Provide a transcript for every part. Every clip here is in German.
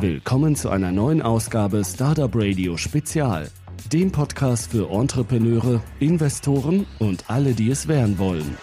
Willkommen zu einer neuen Ausgabe Startup Radio Spezial, dem Podcast für Entrepreneure, Investoren und alle, die es werden wollen.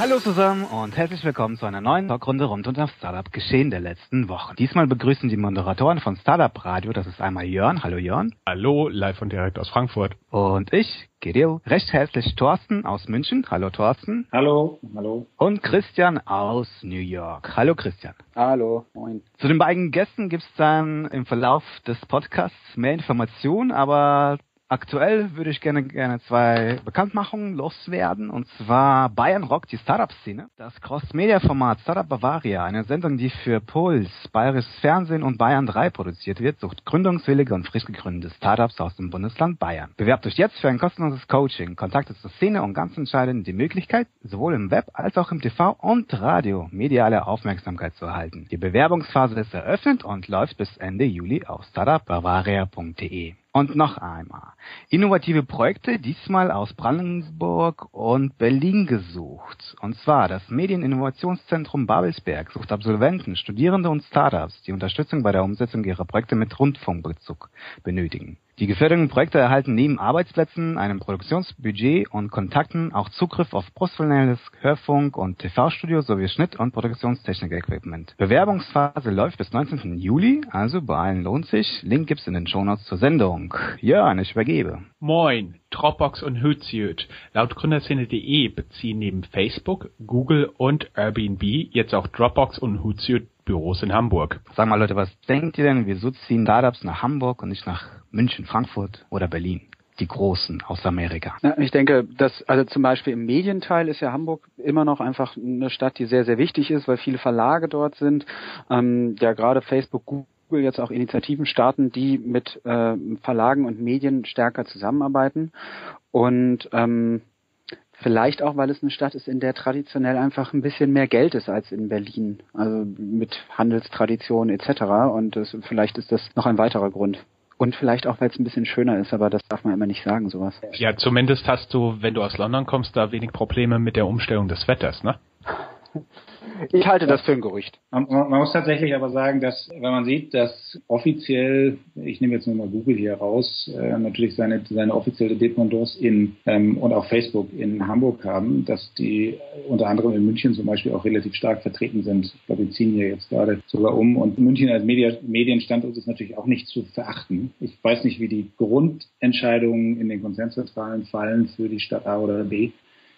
Hallo zusammen und herzlich willkommen zu einer neuen Talkrunde rund um das Startup-Geschehen der letzten Wochen. Diesmal begrüßen die Moderatoren von Startup Radio, das ist einmal Jörn. Hallo Jörn. Hallo, live und direkt aus Frankfurt. Und ich, Gedeo. Recht herzlich Thorsten aus München. Hallo Thorsten. Hallo, hallo. Und Christian aus New York. Hallo Christian. Hallo, moin. Zu den beiden Gästen gibt's dann im Verlauf des Podcasts mehr Informationen, aber Aktuell würde ich gerne gerne zwei Bekanntmachungen loswerden. Und zwar Bayern Rock, die Startup-Szene. Das Cross-Media-Format Startup Bavaria, eine Sendung, die für Puls, Bayerisches Fernsehen und Bayern 3 produziert wird, sucht gründungswillige und frisch gegründete Startups aus dem Bundesland Bayern. Bewerbt euch jetzt für ein kostenloses Coaching. Kontakte zur Szene und ganz entscheidend die Möglichkeit, sowohl im Web als auch im TV und Radio mediale Aufmerksamkeit zu erhalten. Die Bewerbungsphase ist eröffnet und läuft bis Ende Juli auf startupbavaria.de. Und noch einmal. Innovative Projekte, diesmal aus Brandenburg und Berlin gesucht. Und zwar das Medieninnovationszentrum Babelsberg sucht Absolventen, Studierende und Startups, die Unterstützung bei der Umsetzung ihrer Projekte mit Rundfunkbezug benötigen. Die geförderten Projekte erhalten neben Arbeitsplätzen, einem Produktionsbudget und Kontakten auch Zugriff auf professionelles Hörfunk- und TV-Studio sowie Schnitt- und Produktionstechnik-Equipment. Bewerbungsphase läuft bis 19. Juli, also bei allen lohnt sich. Link gibt's in den Shownotes zur Sendung. Jörn, ich übergebe. Moin, Dropbox und Hootsuite. Laut Gründerszene.de beziehen neben Facebook, Google und Airbnb jetzt auch Dropbox und Hootsuite Büros in Hamburg. Sag mal Leute, was denkt ihr denn, wieso ziehen Startups nach Hamburg und nicht nach München, Frankfurt oder Berlin? Die Großen aus Amerika. Ja, ich denke, dass also zum Beispiel im Medienteil ist ja Hamburg immer noch einfach eine Stadt, die sehr, sehr wichtig ist, weil viele Verlage dort sind. Ähm, ja, gerade Facebook, Google jetzt auch Initiativen starten, die mit äh, Verlagen und Medien stärker zusammenarbeiten. Und ähm, Vielleicht auch, weil es eine Stadt ist, in der traditionell einfach ein bisschen mehr Geld ist als in Berlin. Also mit Handelstradition etc. Und das, vielleicht ist das noch ein weiterer Grund. Und vielleicht auch, weil es ein bisschen schöner ist, aber das darf man immer nicht sagen, sowas. Ja, zumindest hast du, wenn du aus London kommst, da wenig Probleme mit der Umstellung des Wetters, ne? Ich halte das für ein Gerücht. Man, man, muss tatsächlich aber sagen, dass wenn man sieht, dass offiziell, ich nehme jetzt nur mal Google hier raus, äh, natürlich seine, seine offizielle Dependance in ähm, und auch Facebook in Hamburg haben, dass die unter anderem in München zum Beispiel auch relativ stark vertreten sind. Ich glaube, wir ziehen hier jetzt gerade sogar um. Und München als Media, Medienstandort ist natürlich auch nicht zu verachten. Ich weiß nicht, wie die Grundentscheidungen in den Konzernzentralen fallen für die Stadt A oder B.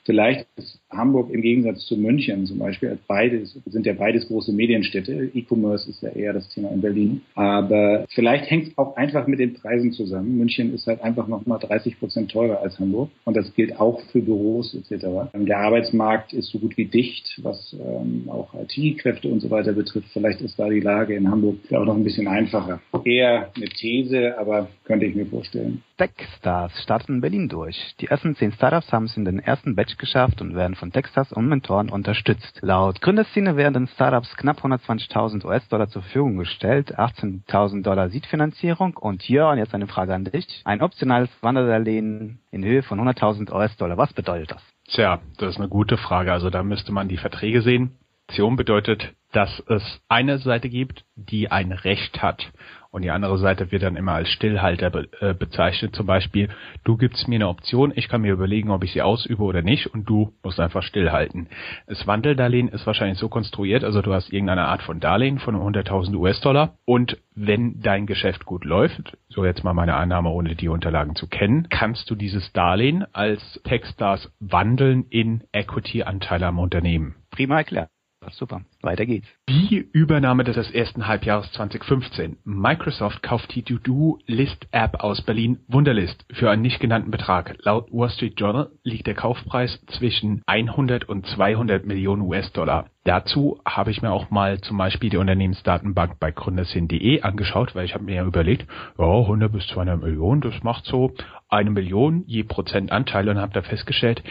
Vielleicht ist Hamburg im Gegensatz zu München zum Beispiel, beides, sind ja beides große Medienstädte. E-Commerce ist ja eher das Thema in Berlin. Aber vielleicht hängt es auch einfach mit den Preisen zusammen. München ist halt einfach nochmal 30 Prozent teurer als Hamburg. Und das gilt auch für Büros etc. Der Arbeitsmarkt ist so gut wie dicht, was ähm, auch IT-Kräfte und so weiter betrifft. Vielleicht ist da die Lage in Hamburg auch noch ein bisschen einfacher. Eher eine These, aber könnte ich mir vorstellen. Techstars starten in Berlin durch. Die ersten zehn Startups haben es in den ersten Batch geschafft und werden von Techstars und Mentoren unterstützt. Laut Gründerszene werden den Startups knapp 120.000 US-Dollar zur Verfügung gestellt, 18.000 Dollar Seed-Finanzierung und Jörn, jetzt eine Frage an dich. Ein optionales Wanderdarlehen in Höhe von 100.000 US-Dollar. Was bedeutet das? Tja, das ist eine gute Frage. Also da müsste man die Verträge sehen. Option bedeutet, dass es eine Seite gibt, die ein Recht hat und die andere Seite wird dann immer als Stillhalter be äh, bezeichnet. Zum Beispiel, du gibst mir eine Option, ich kann mir überlegen, ob ich sie ausübe oder nicht und du musst einfach stillhalten. Das Wandeldarlehen ist wahrscheinlich so konstruiert, also du hast irgendeine Art von Darlehen von 100.000 US-Dollar und wenn dein Geschäft gut läuft, so jetzt mal meine Annahme, ohne die Unterlagen zu kennen, kannst du dieses Darlehen als Techstars wandeln in Equity-Anteile am Unternehmen. Prima erklärt. Super, weiter geht's. Die Übernahme des ersten Halbjahres 2015. Microsoft kauft die To-Do-List-App aus Berlin Wunderlist für einen nicht genannten Betrag. Laut Wall Street Journal liegt der Kaufpreis zwischen 100 und 200 Millionen US-Dollar. Dazu habe ich mir auch mal zum Beispiel die Unternehmensdatenbank bei gründerszene.de angeschaut, weil ich habe mir ja überlegt, ja, 100 bis 200 Millionen, das macht so eine Million je Prozent Anteile und habe da festgestellt,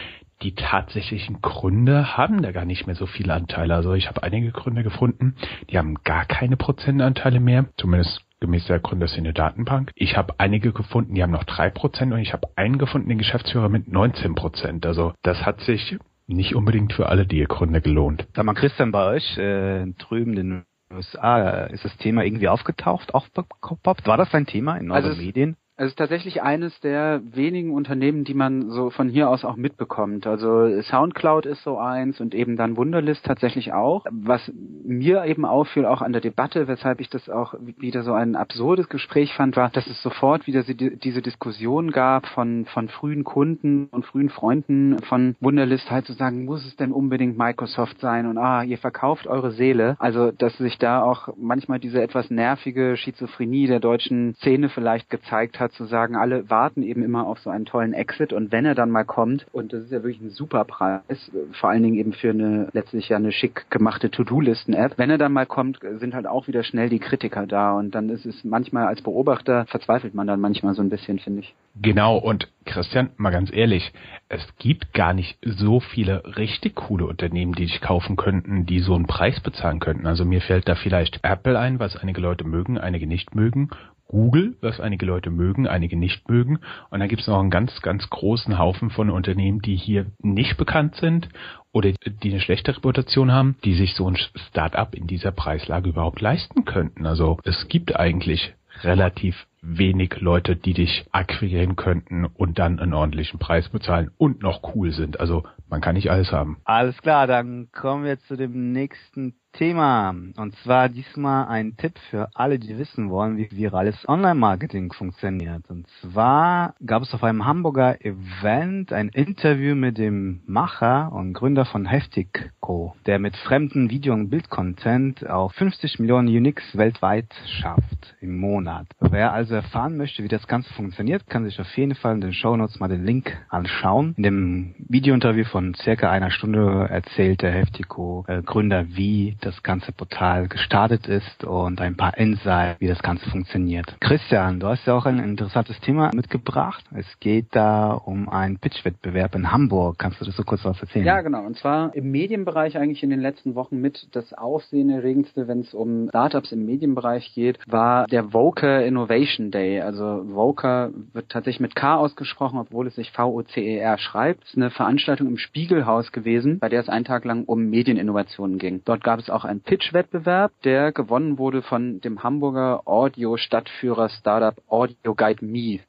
die tatsächlichen Gründer haben da gar nicht mehr so viele Anteile. Also ich habe einige Gründer gefunden, die haben gar keine Prozentanteile mehr, zumindest gemäß der Gründerszene Datenbank. Ich habe einige gefunden, die haben noch drei Prozent und ich habe einen gefunden, den Geschäftsführer mit 19 Prozent. Also das hat sich nicht unbedingt für alle die Gründer gelohnt. Sag mal, Christian, bei euch äh, drüben den USA. Ist das Thema irgendwie aufgetaucht, aufgepoppt? War das ein Thema in euren also Medien? Es ist tatsächlich eines der wenigen Unternehmen, die man so von hier aus auch mitbekommt. Also Soundcloud ist so eins und eben dann Wunderlist tatsächlich auch. Was mir eben auffiel, auch an der Debatte, weshalb ich das auch wieder so ein absurdes Gespräch fand, war, dass es sofort wieder diese Diskussion gab von, von frühen Kunden und frühen Freunden von Wunderlist halt zu sagen, muss es denn unbedingt Microsoft sein und ah, ihr verkauft eure Seele. Also, dass sich da auch manchmal diese etwas nervige Schizophrenie der deutschen Szene vielleicht gezeigt hat, zu sagen, alle warten eben immer auf so einen tollen Exit und wenn er dann mal kommt, und das ist ja wirklich ein super Preis, vor allen Dingen eben für eine letztlich ja eine schick gemachte To-Do-Listen-App, wenn er dann mal kommt, sind halt auch wieder schnell die Kritiker da und dann ist es manchmal als Beobachter verzweifelt man dann manchmal so ein bisschen, finde ich. Genau, und Christian, mal ganz ehrlich, es gibt gar nicht so viele richtig coole Unternehmen, die dich kaufen könnten, die so einen Preis bezahlen könnten. Also mir fällt da vielleicht Apple ein, was einige Leute mögen, einige nicht mögen. Google, was einige Leute mögen, einige nicht mögen. Und dann gibt es noch einen ganz, ganz großen Haufen von Unternehmen, die hier nicht bekannt sind oder die eine schlechte Reputation haben, die sich so ein Start-up in dieser Preislage überhaupt leisten könnten. Also es gibt eigentlich relativ wenig Leute, die dich akquirieren könnten und dann einen ordentlichen Preis bezahlen und noch cool sind. Also man kann nicht alles haben. Alles klar, dann kommen wir zu dem nächsten Thema. Und zwar diesmal ein Tipp für alle, die wissen wollen, wie virales Online-Marketing funktioniert. Und zwar gab es auf einem Hamburger Event ein Interview mit dem Macher und Gründer von Heftigco, der mit fremden Video- und Bildcontent auf 50 Millionen Uniques weltweit schafft im Monat. Wer also erfahren möchte, wie das Ganze funktioniert, kann sich auf jeden Fall in den Show Notes mal den Link anschauen. In dem Video-Interview von circa einer Stunde erzählt der Heftigco äh, Gründer, wie das ganze Portal gestartet ist und ein paar Insights, wie das Ganze funktioniert. Christian, du hast ja auch ein interessantes Thema mitgebracht. Es geht da um einen Pitch-Wettbewerb in Hamburg. Kannst du das so kurz was erzählen? Ja, genau. Und zwar im Medienbereich eigentlich in den letzten Wochen mit das Aufsehenerregendste, wenn es um Startups im Medienbereich geht, war der Voker Innovation Day. Also Voker wird tatsächlich mit K ausgesprochen, obwohl es sich V-O-C-E-R schreibt. Es ist eine Veranstaltung im Spiegelhaus gewesen, bei der es einen Tag lang um Medieninnovationen ging. Dort gab es auch ein Pitch-Wettbewerb, der gewonnen wurde von dem Hamburger Audio-Stadtführer Startup Audio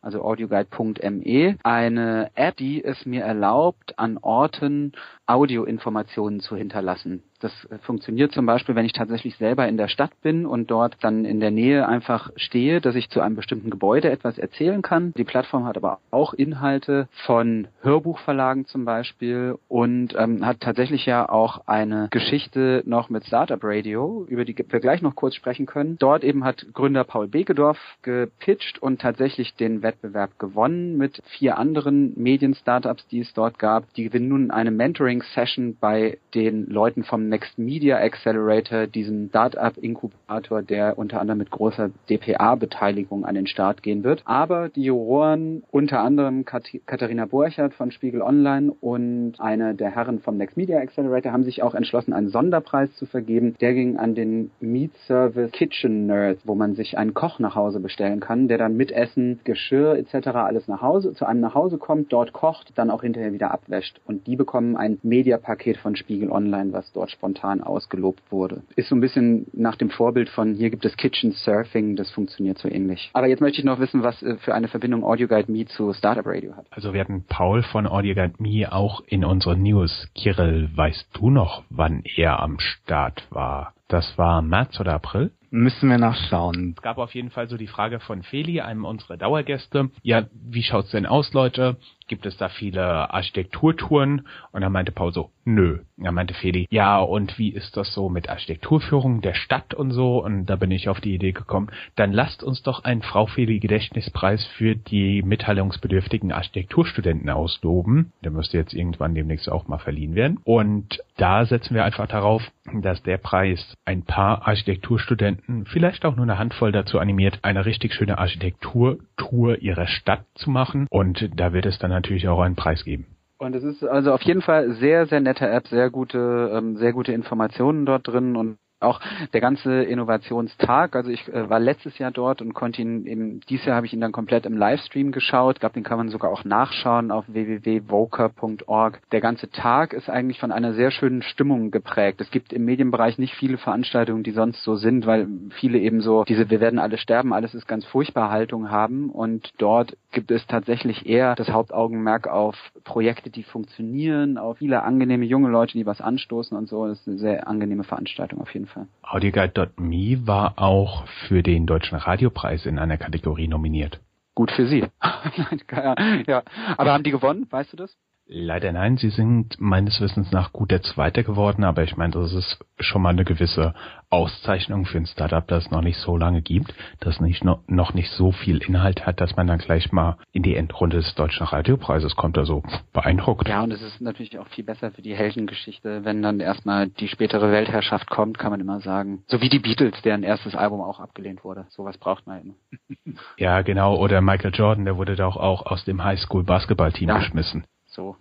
also audioguide.me. Eine App, die es mir erlaubt, an Orten Audioinformationen zu hinterlassen. Das funktioniert zum Beispiel, wenn ich tatsächlich selber in der Stadt bin und dort dann in der Nähe einfach stehe, dass ich zu einem bestimmten Gebäude etwas erzählen kann. Die Plattform hat aber auch Inhalte von Hörbuchverlagen zum Beispiel und ähm, hat tatsächlich ja auch eine Geschichte noch mit Startup Radio, über die wir gleich noch kurz sprechen können. Dort eben hat Gründer Paul Bekedorf gepitcht und tatsächlich den Wettbewerb gewonnen mit vier anderen Medien-Startups, die es dort gab. Die gewinnen nun eine Mentoring-Session bei den Leuten vom Next Media Accelerator, diesen Startup-Inkubator, der unter anderem mit großer DPA-Beteiligung an den Start gehen wird. Aber die Juroren, unter anderem Kat Katharina Borchert von Spiegel Online und eine der Herren vom Next Media Accelerator haben sich auch entschlossen, einen Sonderpreis zu vergeben. Der ging an den Meat Service Kitchen Nerd, wo man sich einen Koch nach Hause bestellen kann, der dann mit Essen, Geschirr etc. alles nach Hause, zu einem nach Hause kommt, dort kocht, dann auch hinterher wieder abwäscht. Und die bekommen ein Mediapaket von Spiegel Online, was dort spontan ausgelobt wurde. Ist so ein bisschen nach dem Vorbild von hier gibt es Kitchen Surfing, das funktioniert so ähnlich. Aber jetzt möchte ich noch wissen, was äh, für eine Verbindung Audio Guide Me zu Startup Radio hat. Also wir hatten Paul von Audio Guide Me auch in unseren News. Kirill, weißt du noch, wann er am Start war? Das war März oder April? Müssen wir nachschauen. Es gab auf jeden Fall so die Frage von Feli, einem unserer Dauergäste. Ja, wie schaut's denn aus, Leute? Gibt es da viele Architekturtouren? Und dann meinte Paul so, nö. Er meinte Feli, ja, und wie ist das so mit Architekturführung der Stadt und so? Und da bin ich auf die Idee gekommen, dann lasst uns doch einen Frau Feli Gedächtnispreis für die mitteilungsbedürftigen Architekturstudenten ausloben. Der müsste jetzt irgendwann demnächst auch mal verliehen werden. Und da setzen wir einfach darauf, dass der Preis ein paar Architekturstudenten, vielleicht auch nur eine Handvoll dazu animiert, eine richtig schöne Architekturtour ihrer Stadt zu machen. Und da wird es dann natürlich auch einen Preis geben. Und es ist also auf jeden Fall sehr, sehr nette App, sehr gute, ähm, sehr gute Informationen dort drin und auch der ganze Innovationstag. Also ich äh, war letztes Jahr dort und konnte ihn eben, dieses Jahr habe ich ihn dann komplett im Livestream geschaut. Glaube, den kann man sogar auch nachschauen auf www.voker.org. Der ganze Tag ist eigentlich von einer sehr schönen Stimmung geprägt. Es gibt im Medienbereich nicht viele Veranstaltungen, die sonst so sind, weil viele eben so diese Wir werden alle sterben, alles ist ganz furchtbar Haltung haben und dort gibt es tatsächlich eher das Hauptaugenmerk auf Projekte, die funktionieren, auf viele angenehme junge Leute, die was anstoßen und so. Das ist eine sehr angenehme Veranstaltung auf jeden Fall. Audioguide.me war auch für den Deutschen Radiopreis in einer Kategorie nominiert. Gut für Sie. ja. Aber haben die gewonnen? Weißt du das? Leider nein, sie sind meines Wissens nach gut der Zweite geworden, aber ich meine, das ist schon mal eine gewisse Auszeichnung für ein Startup, das es noch nicht so lange gibt, das nicht noch, noch nicht so viel Inhalt hat, dass man dann gleich mal in die Endrunde des Deutschen Radiopreises kommt. Also beeindruckt. Ja, und es ist natürlich auch viel besser für die Heldengeschichte, wenn dann erstmal die spätere Weltherrschaft kommt, kann man immer sagen. So wie die Beatles, deren erstes Album auch abgelehnt wurde. Sowas braucht man immer. ja, genau. Oder Michael Jordan, der wurde doch auch aus dem Highschool Basketballteam ja. geschmissen. So,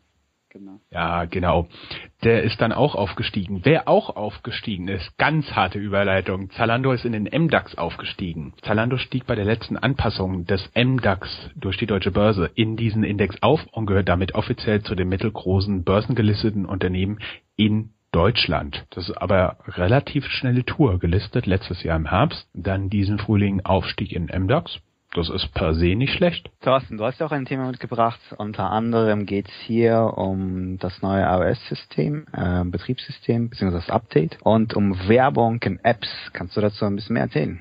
genau. Ja, genau. Der ist dann auch aufgestiegen. Wer auch aufgestiegen ist, ganz harte Überleitung. Zalando ist in den MDAX aufgestiegen. Zalando stieg bei der letzten Anpassung des MDAX durch die deutsche Börse in diesen Index auf und gehört damit offiziell zu den mittelgroßen börsengelisteten Unternehmen in Deutschland. Das ist aber relativ schnelle Tour gelistet, letztes Jahr im Herbst. Dann diesen Frühling Aufstieg in MDAX. Das ist per se nicht schlecht. Thorsten, du hast ja auch ein Thema mitgebracht. Unter anderem geht es hier um das neue iOS-System, äh, Betriebssystem bzw. das Update und um Werbung in Apps. Kannst du dazu ein bisschen mehr erzählen?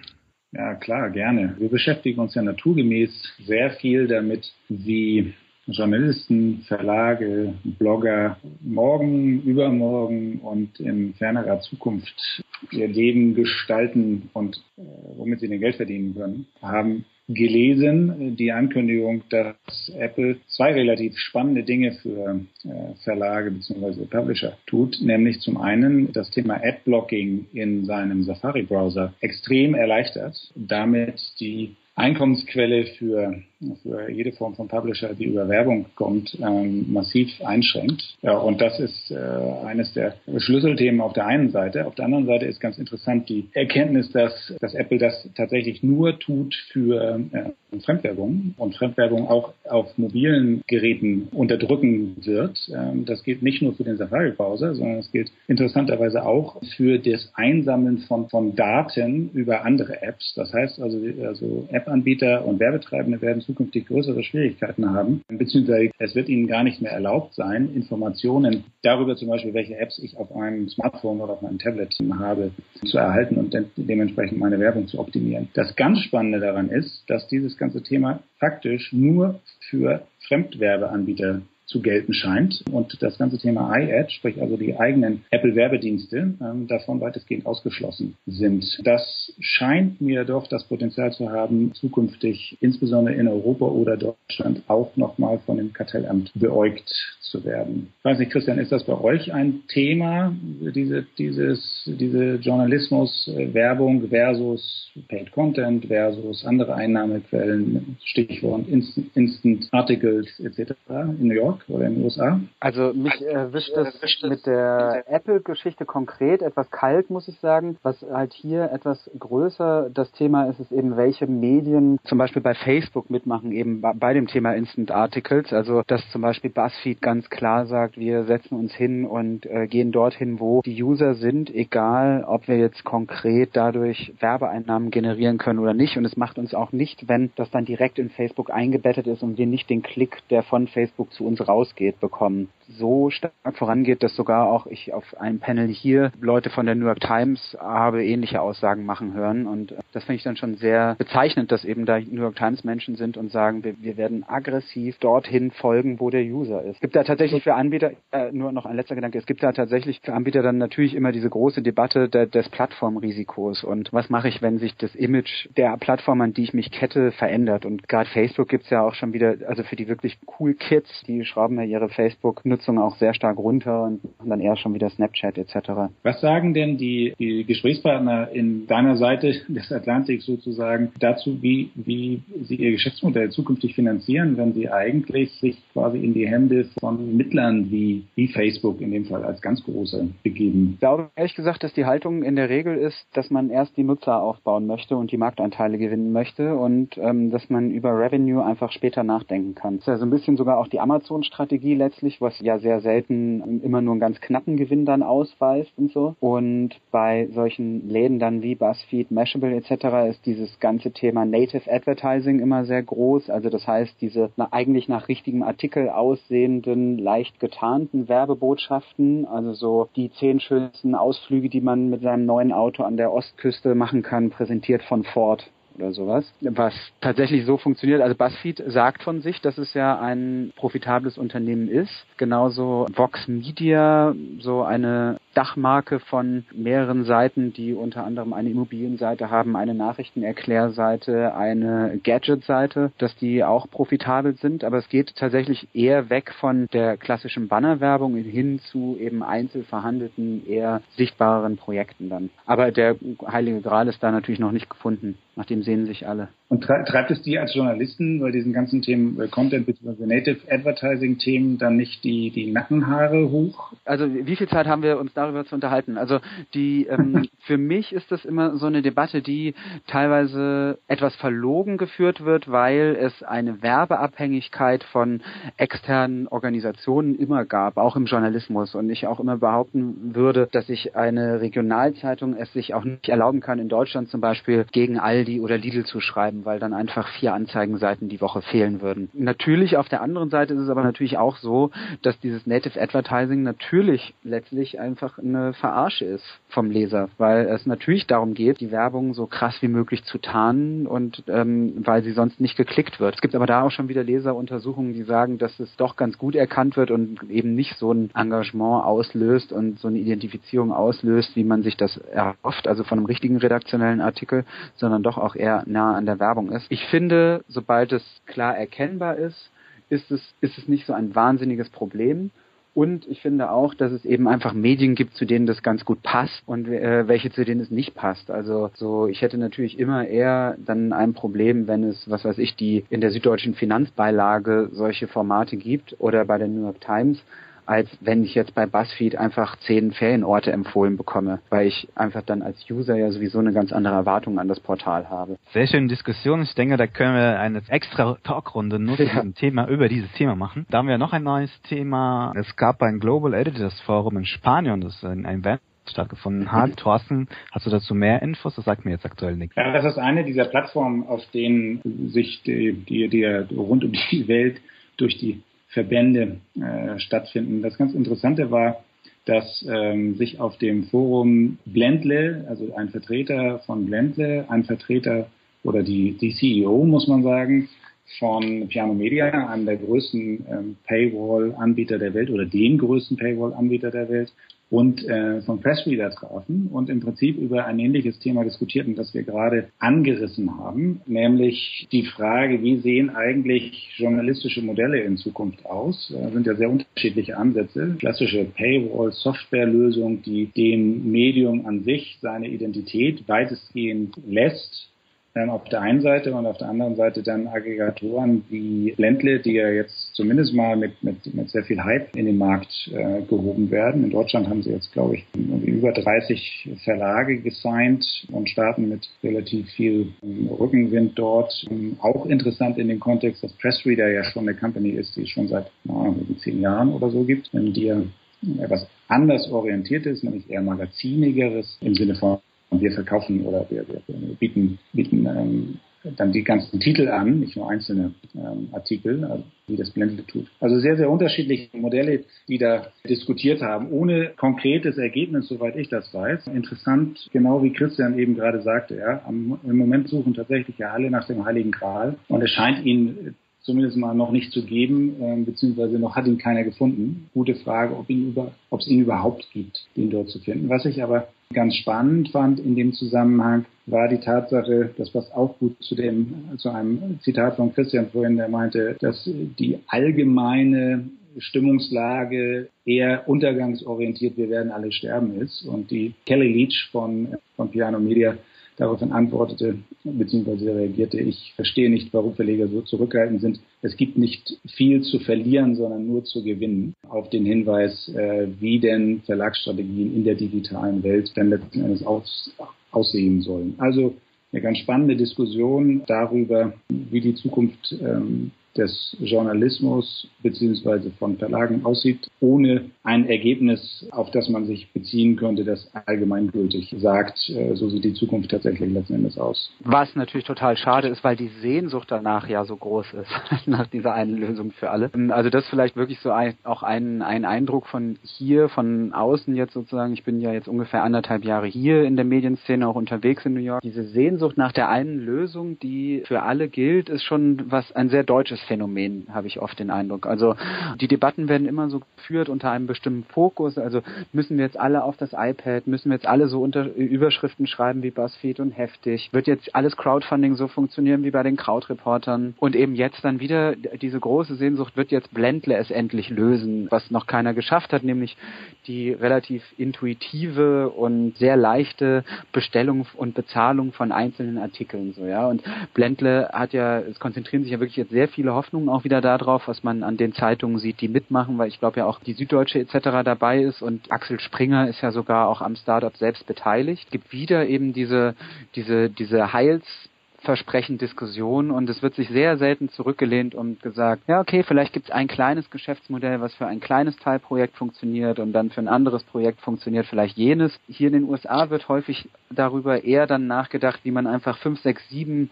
Ja, klar, gerne. Wir beschäftigen uns ja naturgemäß sehr viel damit, wie Journalisten, Verlage, Blogger morgen, übermorgen und in fernerer Zukunft ihr Leben gestalten und äh, womit sie den Geld verdienen können, haben gelesen, die Ankündigung, dass Apple zwei relativ spannende Dinge für äh, Verlage bzw. Publisher tut, nämlich zum einen das Thema Adblocking in seinem Safari-Browser extrem erleichtert, damit die Einkommensquelle für, für jede Form von Publisher, die über Werbung kommt, ähm, massiv einschränkt. Ja, und das ist äh, eines der Schlüsselthemen auf der einen Seite. Auf der anderen Seite ist ganz interessant die Erkenntnis, dass, dass Apple das tatsächlich nur tut für äh, Fremdwerbung und Fremdwerbung auch auf mobilen Geräten unterdrücken wird. Ähm, das gilt nicht nur für den Safari-Browser, sondern es gilt interessanterweise auch für das Einsammeln von, von Daten über andere Apps. Das heißt also, also App Anbieter und Werbetreibende werden zukünftig größere Schwierigkeiten haben, beziehungsweise es wird ihnen gar nicht mehr erlaubt sein, Informationen darüber zum Beispiel, welche Apps ich auf einem Smartphone oder auf meinem Tablet habe, zu erhalten und de dementsprechend meine Werbung zu optimieren. Das ganz Spannende daran ist, dass dieses ganze Thema faktisch nur für Fremdwerbeanbieter zu gelten scheint. Und das ganze Thema iAd, sprich also die eigenen Apple-Werbedienste, ähm, davon weitestgehend ausgeschlossen sind. Das scheint mir doch das Potenzial zu haben, zukünftig insbesondere in Europa oder Deutschland auch nochmal von dem Kartellamt beäugt zu werden. Ich weiß nicht, Christian, ist das bei euch ein Thema, diese, dieses, diese Journalismus, äh, Werbung versus Paid Content versus andere Einnahmequellen, Stichwort Instant, Instant Articles etc. in New York? oder in den USA? Also mich äh, wischt das mit der Apple-Geschichte konkret etwas kalt, muss ich sagen. Was halt hier etwas größer das Thema ist, ist eben, welche Medien zum Beispiel bei Facebook mitmachen, eben bei dem Thema Instant Articles. Also dass zum Beispiel BuzzFeed ganz klar sagt, wir setzen uns hin und äh, gehen dorthin, wo die User sind, egal ob wir jetzt konkret dadurch Werbeeinnahmen generieren können oder nicht. Und es macht uns auch nicht, wenn das dann direkt in Facebook eingebettet ist und wir nicht den Klick, der von Facebook zu uns rausgeht, bekommen. So stark vorangeht, dass sogar auch ich auf einem Panel hier Leute von der New York Times habe ähnliche Aussagen machen hören. Und das finde ich dann schon sehr bezeichnend, dass eben da New York Times Menschen sind und sagen, wir, wir werden aggressiv dorthin folgen, wo der User ist. Es gibt da tatsächlich für Anbieter, äh, nur noch ein letzter Gedanke, es gibt da tatsächlich für Anbieter dann natürlich immer diese große Debatte der, des Plattformrisikos und was mache ich, wenn sich das Image der Plattform, an die ich mich kette, verändert. Und gerade Facebook gibt's ja auch schon wieder, also für die wirklich cool Kids, die schrauben ja ihre Facebook-Nutzung auch sehr stark runter und machen dann eher schon wieder Snapchat etc. Was sagen denn die, die Gesprächspartner in deiner Seite des Atlantiks sozusagen dazu, wie, wie sie ihr Geschäftsmodell zukünftig finanzieren, wenn sie eigentlich sich quasi in die Hände von Mittlern wie, wie Facebook in dem Fall als ganz große begeben? Ich glaube ehrlich gesagt, dass die Haltung in der Regel ist, dass man erst die Nutzer aufbauen möchte und die Marktanteile gewinnen möchte und ähm, dass man über Revenue einfach später nachdenken kann. Das ist ja so ein bisschen sogar auch die Amazon-Strategie letztlich, was ja sehr selten immer nur einen ganz knappen Gewinn dann ausweist und so. Und bei solchen Läden dann wie BuzzFeed, Mashable etc. ist dieses ganze Thema Native Advertising immer sehr groß. Also das heißt, diese na, eigentlich nach richtigem Artikel aussehenden, leicht getarnten Werbebotschaften, also so die zehn schönsten Ausflüge, die man mit seinem neuen Auto an der Ostküste machen kann, präsentiert von Ford oder sowas, was tatsächlich so funktioniert. Also BuzzFeed sagt von sich, dass es ja ein profitables Unternehmen ist. Genauso Vox Media, so eine Dachmarke von mehreren Seiten, die unter anderem eine Immobilienseite haben, eine Nachrichtenerklärseite, eine Gadget-Seite, dass die auch profitabel sind. Aber es geht tatsächlich eher weg von der klassischen Bannerwerbung hin zu eben einzeln verhandelten, eher sichtbareren Projekten dann. Aber der heilige Gral ist da natürlich noch nicht gefunden. Nach dem sehen sich alle. Und treibt es dir als Journalisten bei diesen ganzen Themen äh, Content bzw. Native Advertising Themen dann nicht die, die Nackenhaare hoch? Also wie viel Zeit haben wir uns darüber zu unterhalten? Also die ähm, für mich ist das immer so eine Debatte, die teilweise etwas verlogen geführt wird, weil es eine Werbeabhängigkeit von externen Organisationen immer gab, auch im Journalismus. Und ich auch immer behaupten würde, dass sich eine Regionalzeitung es sich auch nicht erlauben kann, in Deutschland zum Beispiel gegen Aldi oder Lidl zu schreiben weil dann einfach vier Anzeigenseiten die Woche fehlen würden. Natürlich auf der anderen Seite ist es aber natürlich auch so, dass dieses Native Advertising natürlich letztlich einfach eine Verarsche ist vom Leser, weil es natürlich darum geht, die Werbung so krass wie möglich zu tarnen und ähm, weil sie sonst nicht geklickt wird. Es gibt aber da auch schon wieder Leseruntersuchungen, die sagen, dass es doch ganz gut erkannt wird und eben nicht so ein Engagement auslöst und so eine Identifizierung auslöst, wie man sich das erhofft, also von einem richtigen redaktionellen Artikel, sondern doch auch eher nah an der Werbung Werbung ist. Ich finde, sobald es klar erkennbar ist, ist es, ist es nicht so ein wahnsinniges Problem. Und ich finde auch, dass es eben einfach Medien gibt, zu denen das ganz gut passt und äh, welche zu denen es nicht passt. Also so, ich hätte natürlich immer eher dann ein Problem, wenn es, was weiß ich, die in der süddeutschen Finanzbeilage solche Formate gibt oder bei der New York Times als wenn ich jetzt bei BuzzFeed einfach zehn Ferienorte empfohlen bekomme, weil ich einfach dann als User ja sowieso eine ganz andere Erwartung an das Portal habe. Sehr schöne Diskussion. Ich denke, da können wir eine extra Talkrunde nur zu ja. diesem Thema, über dieses Thema machen. Da haben wir noch ein neues Thema. Es gab ein Global Editors Forum in Spanien, das ist ein Event stattgefunden hat. Thorsten, hast du dazu mehr Infos? Das sagt mir jetzt aktuell nichts. Ja, das ist eine dieser Plattformen, auf denen sich die, die, die rund um die Welt durch die Verbände äh, stattfinden. Das ganz Interessante war, dass ähm, sich auf dem Forum Blendle, also ein Vertreter von Blendle, ein Vertreter oder die, die CEO, muss man sagen, von Piano Media, einem der größten ähm, Paywall-Anbieter der Welt oder den größten Paywall-Anbieter der Welt, und äh, von Pressreader trafen und im Prinzip über ein ähnliches Thema diskutierten, das wir gerade angerissen haben, nämlich die Frage, wie sehen eigentlich journalistische Modelle in Zukunft aus? Das sind ja sehr unterschiedliche Ansätze. Klassische Paywall-Softwarelösung, die dem Medium an sich seine Identität weitestgehend lässt, ähm, auf der einen Seite und auf der anderen Seite dann Aggregatoren wie Ländle, die ja jetzt zumindest mal mit, mit, mit sehr viel Hype in den Markt äh, gehoben werden. In Deutschland haben sie jetzt, glaube ich, über 30 Verlage gesigned und starten mit relativ viel ähm, Rückenwind dort. Ähm, auch interessant in dem Kontext, dass Pressreader ja schon eine Company ist, die es schon seit na, zehn Jahren oder so gibt, die ja etwas anders orientiert ist, nämlich eher magazinigeres im Sinne von und wir verkaufen oder wir, wir bieten, bieten ähm, dann die ganzen Titel an, nicht nur einzelne ähm, Artikel, also wie das Blendle tut. Also sehr, sehr unterschiedliche Modelle, die da diskutiert haben, ohne konkretes Ergebnis, soweit ich das weiß. Interessant, genau wie Christian eben gerade sagte, ja, am, im Moment suchen tatsächlich ja alle nach dem Heiligen Gral und es scheint ihnen zumindest mal noch nicht zu geben, äh, beziehungsweise noch hat ihn keiner gefunden. Gute Frage, ob, ihn über, ob es ihn überhaupt gibt, den dort zu finden. Was ich aber ganz spannend fand in dem Zusammenhang, war die Tatsache, das passt auch gut zu dem, zu einem Zitat von Christian vorhin, der meinte, dass die allgemeine Stimmungslage eher untergangsorientiert, wir werden alle sterben ist. Und die Kelly Leach von, von Piano Media daraufhin antwortete bzw. reagierte, ich verstehe nicht, warum Verleger so zurückhaltend sind. Es gibt nicht viel zu verlieren, sondern nur zu gewinnen. Auf den Hinweis, äh, wie denn Verlagsstrategien in der digitalen Welt dann letzten Endes aus, aussehen sollen. Also eine ganz spannende Diskussion darüber, wie die Zukunft ähm, des Journalismus beziehungsweise von Verlagen aussieht, ohne ein Ergebnis, auf das man sich beziehen könnte, das allgemeingültig sagt, äh, so sieht die Zukunft tatsächlich letzten Endes aus. Was natürlich total schade ist, weil die Sehnsucht danach ja so groß ist, nach dieser einen Lösung für alle. Also das vielleicht wirklich so ein, auch ein, ein Eindruck von hier, von außen jetzt sozusagen. Ich bin ja jetzt ungefähr anderthalb Jahre hier in der Medienszene auch unterwegs in New York. Diese Sehnsucht nach der einen Lösung, die für alle gilt, ist schon was ein sehr deutsches Phänomen, habe ich oft den Eindruck. Also die Debatten werden immer so geführt unter einem bestimmten Fokus. Also müssen wir jetzt alle auf das iPad, müssen wir jetzt alle so unter Überschriften schreiben wie BuzzFeed und heftig? Wird jetzt alles Crowdfunding so funktionieren wie bei den Krautreportern? Und eben jetzt dann wieder diese große Sehnsucht, wird jetzt Blendle es endlich lösen, was noch keiner geschafft hat, nämlich die relativ intuitive und sehr leichte Bestellung und Bezahlung von einzelnen Artikeln so, ja. Und Blendle hat ja, es konzentrieren sich ja wirklich jetzt sehr viele Hoffnungen auch wieder darauf, was man an den Zeitungen sieht, die mitmachen, weil ich glaube ja auch die Süddeutsche etc. dabei ist und Axel Springer ist ja sogar auch am Startup selbst beteiligt. Es gibt wieder eben diese, diese, diese Heils Versprechen Diskussion und es wird sich sehr selten zurückgelehnt und gesagt, ja okay, vielleicht gibt es ein kleines Geschäftsmodell, was für ein kleines Teilprojekt funktioniert und dann für ein anderes Projekt funktioniert vielleicht jenes. Hier in den USA wird häufig darüber eher dann nachgedacht, wie man einfach fünf, sechs, sieben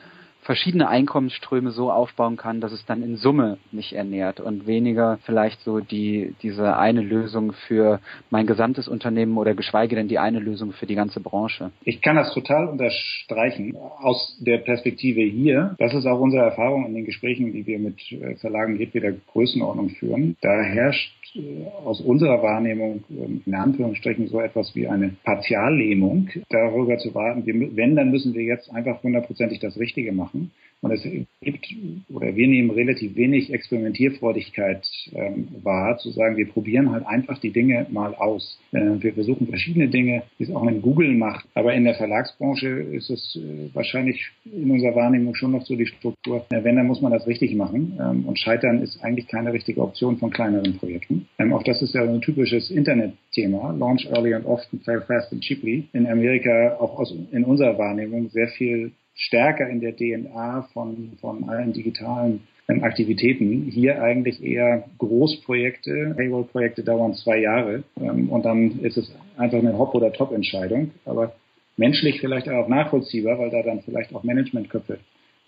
verschiedene Einkommensströme so aufbauen kann, dass es dann in Summe mich ernährt und weniger vielleicht so die, diese eine Lösung für mein gesamtes Unternehmen oder geschweige denn die eine Lösung für die ganze Branche. Ich kann das total unterstreichen aus der Perspektive hier. Das ist auch unsere Erfahrung in den Gesprächen, die wir mit äh, Verlagen jedweder Größenordnung führen. Da herrscht aus unserer Wahrnehmung ähm, in Anführungsstrichen so etwas wie eine Partiallähmung, darüber zu warten, wenn, dann müssen wir jetzt einfach hundertprozentig das Richtige machen. Und es gibt, oder wir nehmen relativ wenig Experimentierfreudigkeit ähm, wahr, zu sagen, wir probieren halt einfach die Dinge mal aus. Äh, wir versuchen verschiedene Dinge, wie es auch in Google macht. Aber in der Verlagsbranche ist es äh, wahrscheinlich in unserer Wahrnehmung schon noch so die Struktur, äh, wenn, dann muss man das richtig machen. Ähm, und Scheitern ist eigentlich keine richtige Option von kleineren Projekten. Ähm, auch das ist ja ein typisches Internetthema. Launch early and often, fail fast and cheaply. In Amerika auch aus, in unserer Wahrnehmung sehr viel stärker in der DNA von, von allen digitalen ähm, Aktivitäten. Hier eigentlich eher Großprojekte, Paywall-Projekte dauern zwei Jahre ähm, und dann ist es einfach eine Hop- oder Top-Entscheidung. Aber menschlich vielleicht auch nachvollziehbar, weil da dann vielleicht auch Managementköpfe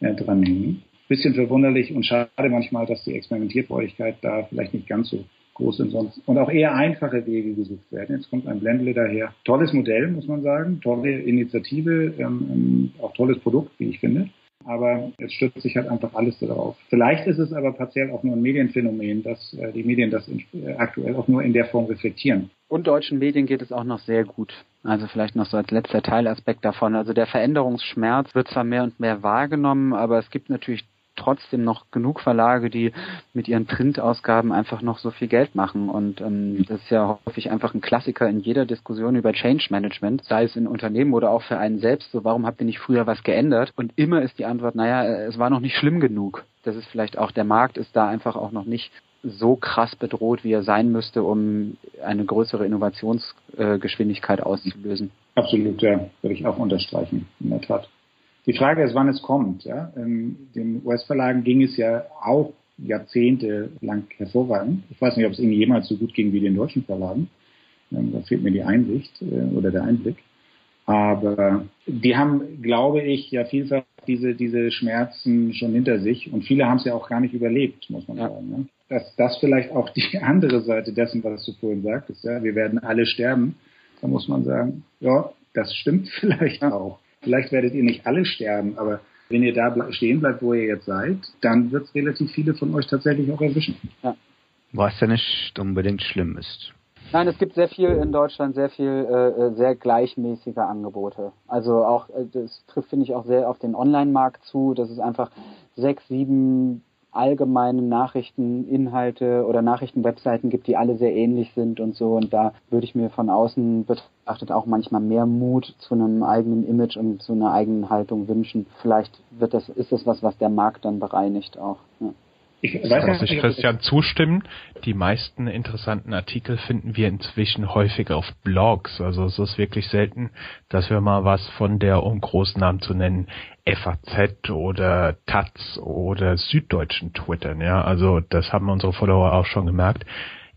äh, dranhängen. Bisschen verwunderlich und schade manchmal, dass die Experimentierfreudigkeit da vielleicht nicht ganz so groß sind sonst. Und auch eher einfache Wege gesucht werden. Jetzt kommt ein Blendle daher. Tolles Modell, muss man sagen. Tolle Initiative, ähm, ähm, auch tolles Produkt, wie ich finde. Aber es stürzt sich halt einfach alles darauf. Vielleicht ist es aber partiell auch nur ein Medienphänomen, dass äh, die Medien das in, äh, aktuell auch nur in der Form reflektieren. Und deutschen Medien geht es auch noch sehr gut. Also vielleicht noch so als letzter Teilaspekt davon. Also der Veränderungsschmerz wird zwar mehr und mehr wahrgenommen, aber es gibt natürlich trotzdem noch genug Verlage, die mit ihren Printausgaben einfach noch so viel Geld machen. Und ähm, das ist ja häufig einfach ein Klassiker in jeder Diskussion über Change Management, sei es in Unternehmen oder auch für einen selbst. So, warum habt ihr nicht früher was geändert? Und immer ist die Antwort, naja, es war noch nicht schlimm genug. Das ist vielleicht auch, der Markt ist da einfach auch noch nicht so krass bedroht, wie er sein müsste, um eine größere Innovationsgeschwindigkeit auszulösen. Absolut, ja, würde ich auch unterstreichen, in der Tat. Die Frage ist, wann es kommt. Ja? Ähm, den US-Verlagen ging es ja auch jahrzehntelang hervorragend. Ich weiß nicht, ob es ihnen jemals so gut ging wie den deutschen Verlagen. Ähm, da fehlt mir die Einsicht äh, oder der Einblick. Aber die haben, glaube ich, ja vielfach diese, diese Schmerzen schon hinter sich und viele haben es ja auch gar nicht überlebt, muss man ja. sagen. Ne? Dass das vielleicht auch die andere Seite dessen, was du vorhin sagtest, ja, wir werden alle sterben, da muss man sagen, ja, das stimmt vielleicht auch. Vielleicht werdet ihr nicht alle sterben, aber wenn ihr da stehen bleibt, wo ihr jetzt seid, dann wird es relativ viele von euch tatsächlich auch erwischen. Ja. Was ja nicht unbedingt schlimm ist. Nein, es gibt sehr viel in Deutschland, sehr viel, äh, äh sehr gleichmäßige Angebote. Also auch, äh, das trifft, finde ich, auch sehr auf den Online-Markt zu. Das ist einfach sechs, sieben allgemeine Nachrichteninhalte oder Nachrichtenwebseiten gibt, die alle sehr ähnlich sind und so. Und da würde ich mir von außen betrachtet auch manchmal mehr Mut zu einem eigenen Image und zu einer eigenen Haltung wünschen. Vielleicht wird das, ist das was, was der Markt dann bereinigt auch. Ja. Ich weiß muss ich Christian zustimmen. Die meisten interessanten Artikel finden wir inzwischen häufig auf Blogs. Also es ist wirklich selten, dass wir mal was von der, um Großnamen zu nennen, FAZ oder Taz oder Süddeutschen twittern. Ja, also das haben unsere Follower auch schon gemerkt.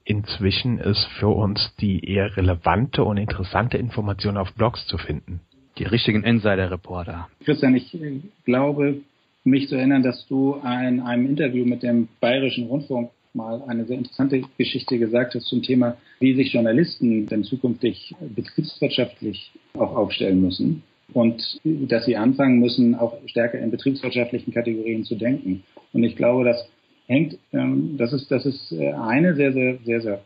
Inzwischen ist für uns die eher relevante und interessante Information auf Blogs zu finden. Die richtigen Insider-Reporter. Christian, ich glaube, mich zu erinnern, dass du in einem Interview mit dem Bayerischen Rundfunk mal eine sehr interessante Geschichte gesagt hast zum Thema, wie sich Journalisten denn zukünftig betriebswirtschaftlich auch aufstellen müssen und dass sie anfangen müssen, auch stärker in betriebswirtschaftlichen Kategorien zu denken. Und ich glaube, das hängt, ähm, das ist, das ist äh, eine sehr, sehr, sehr, sehr,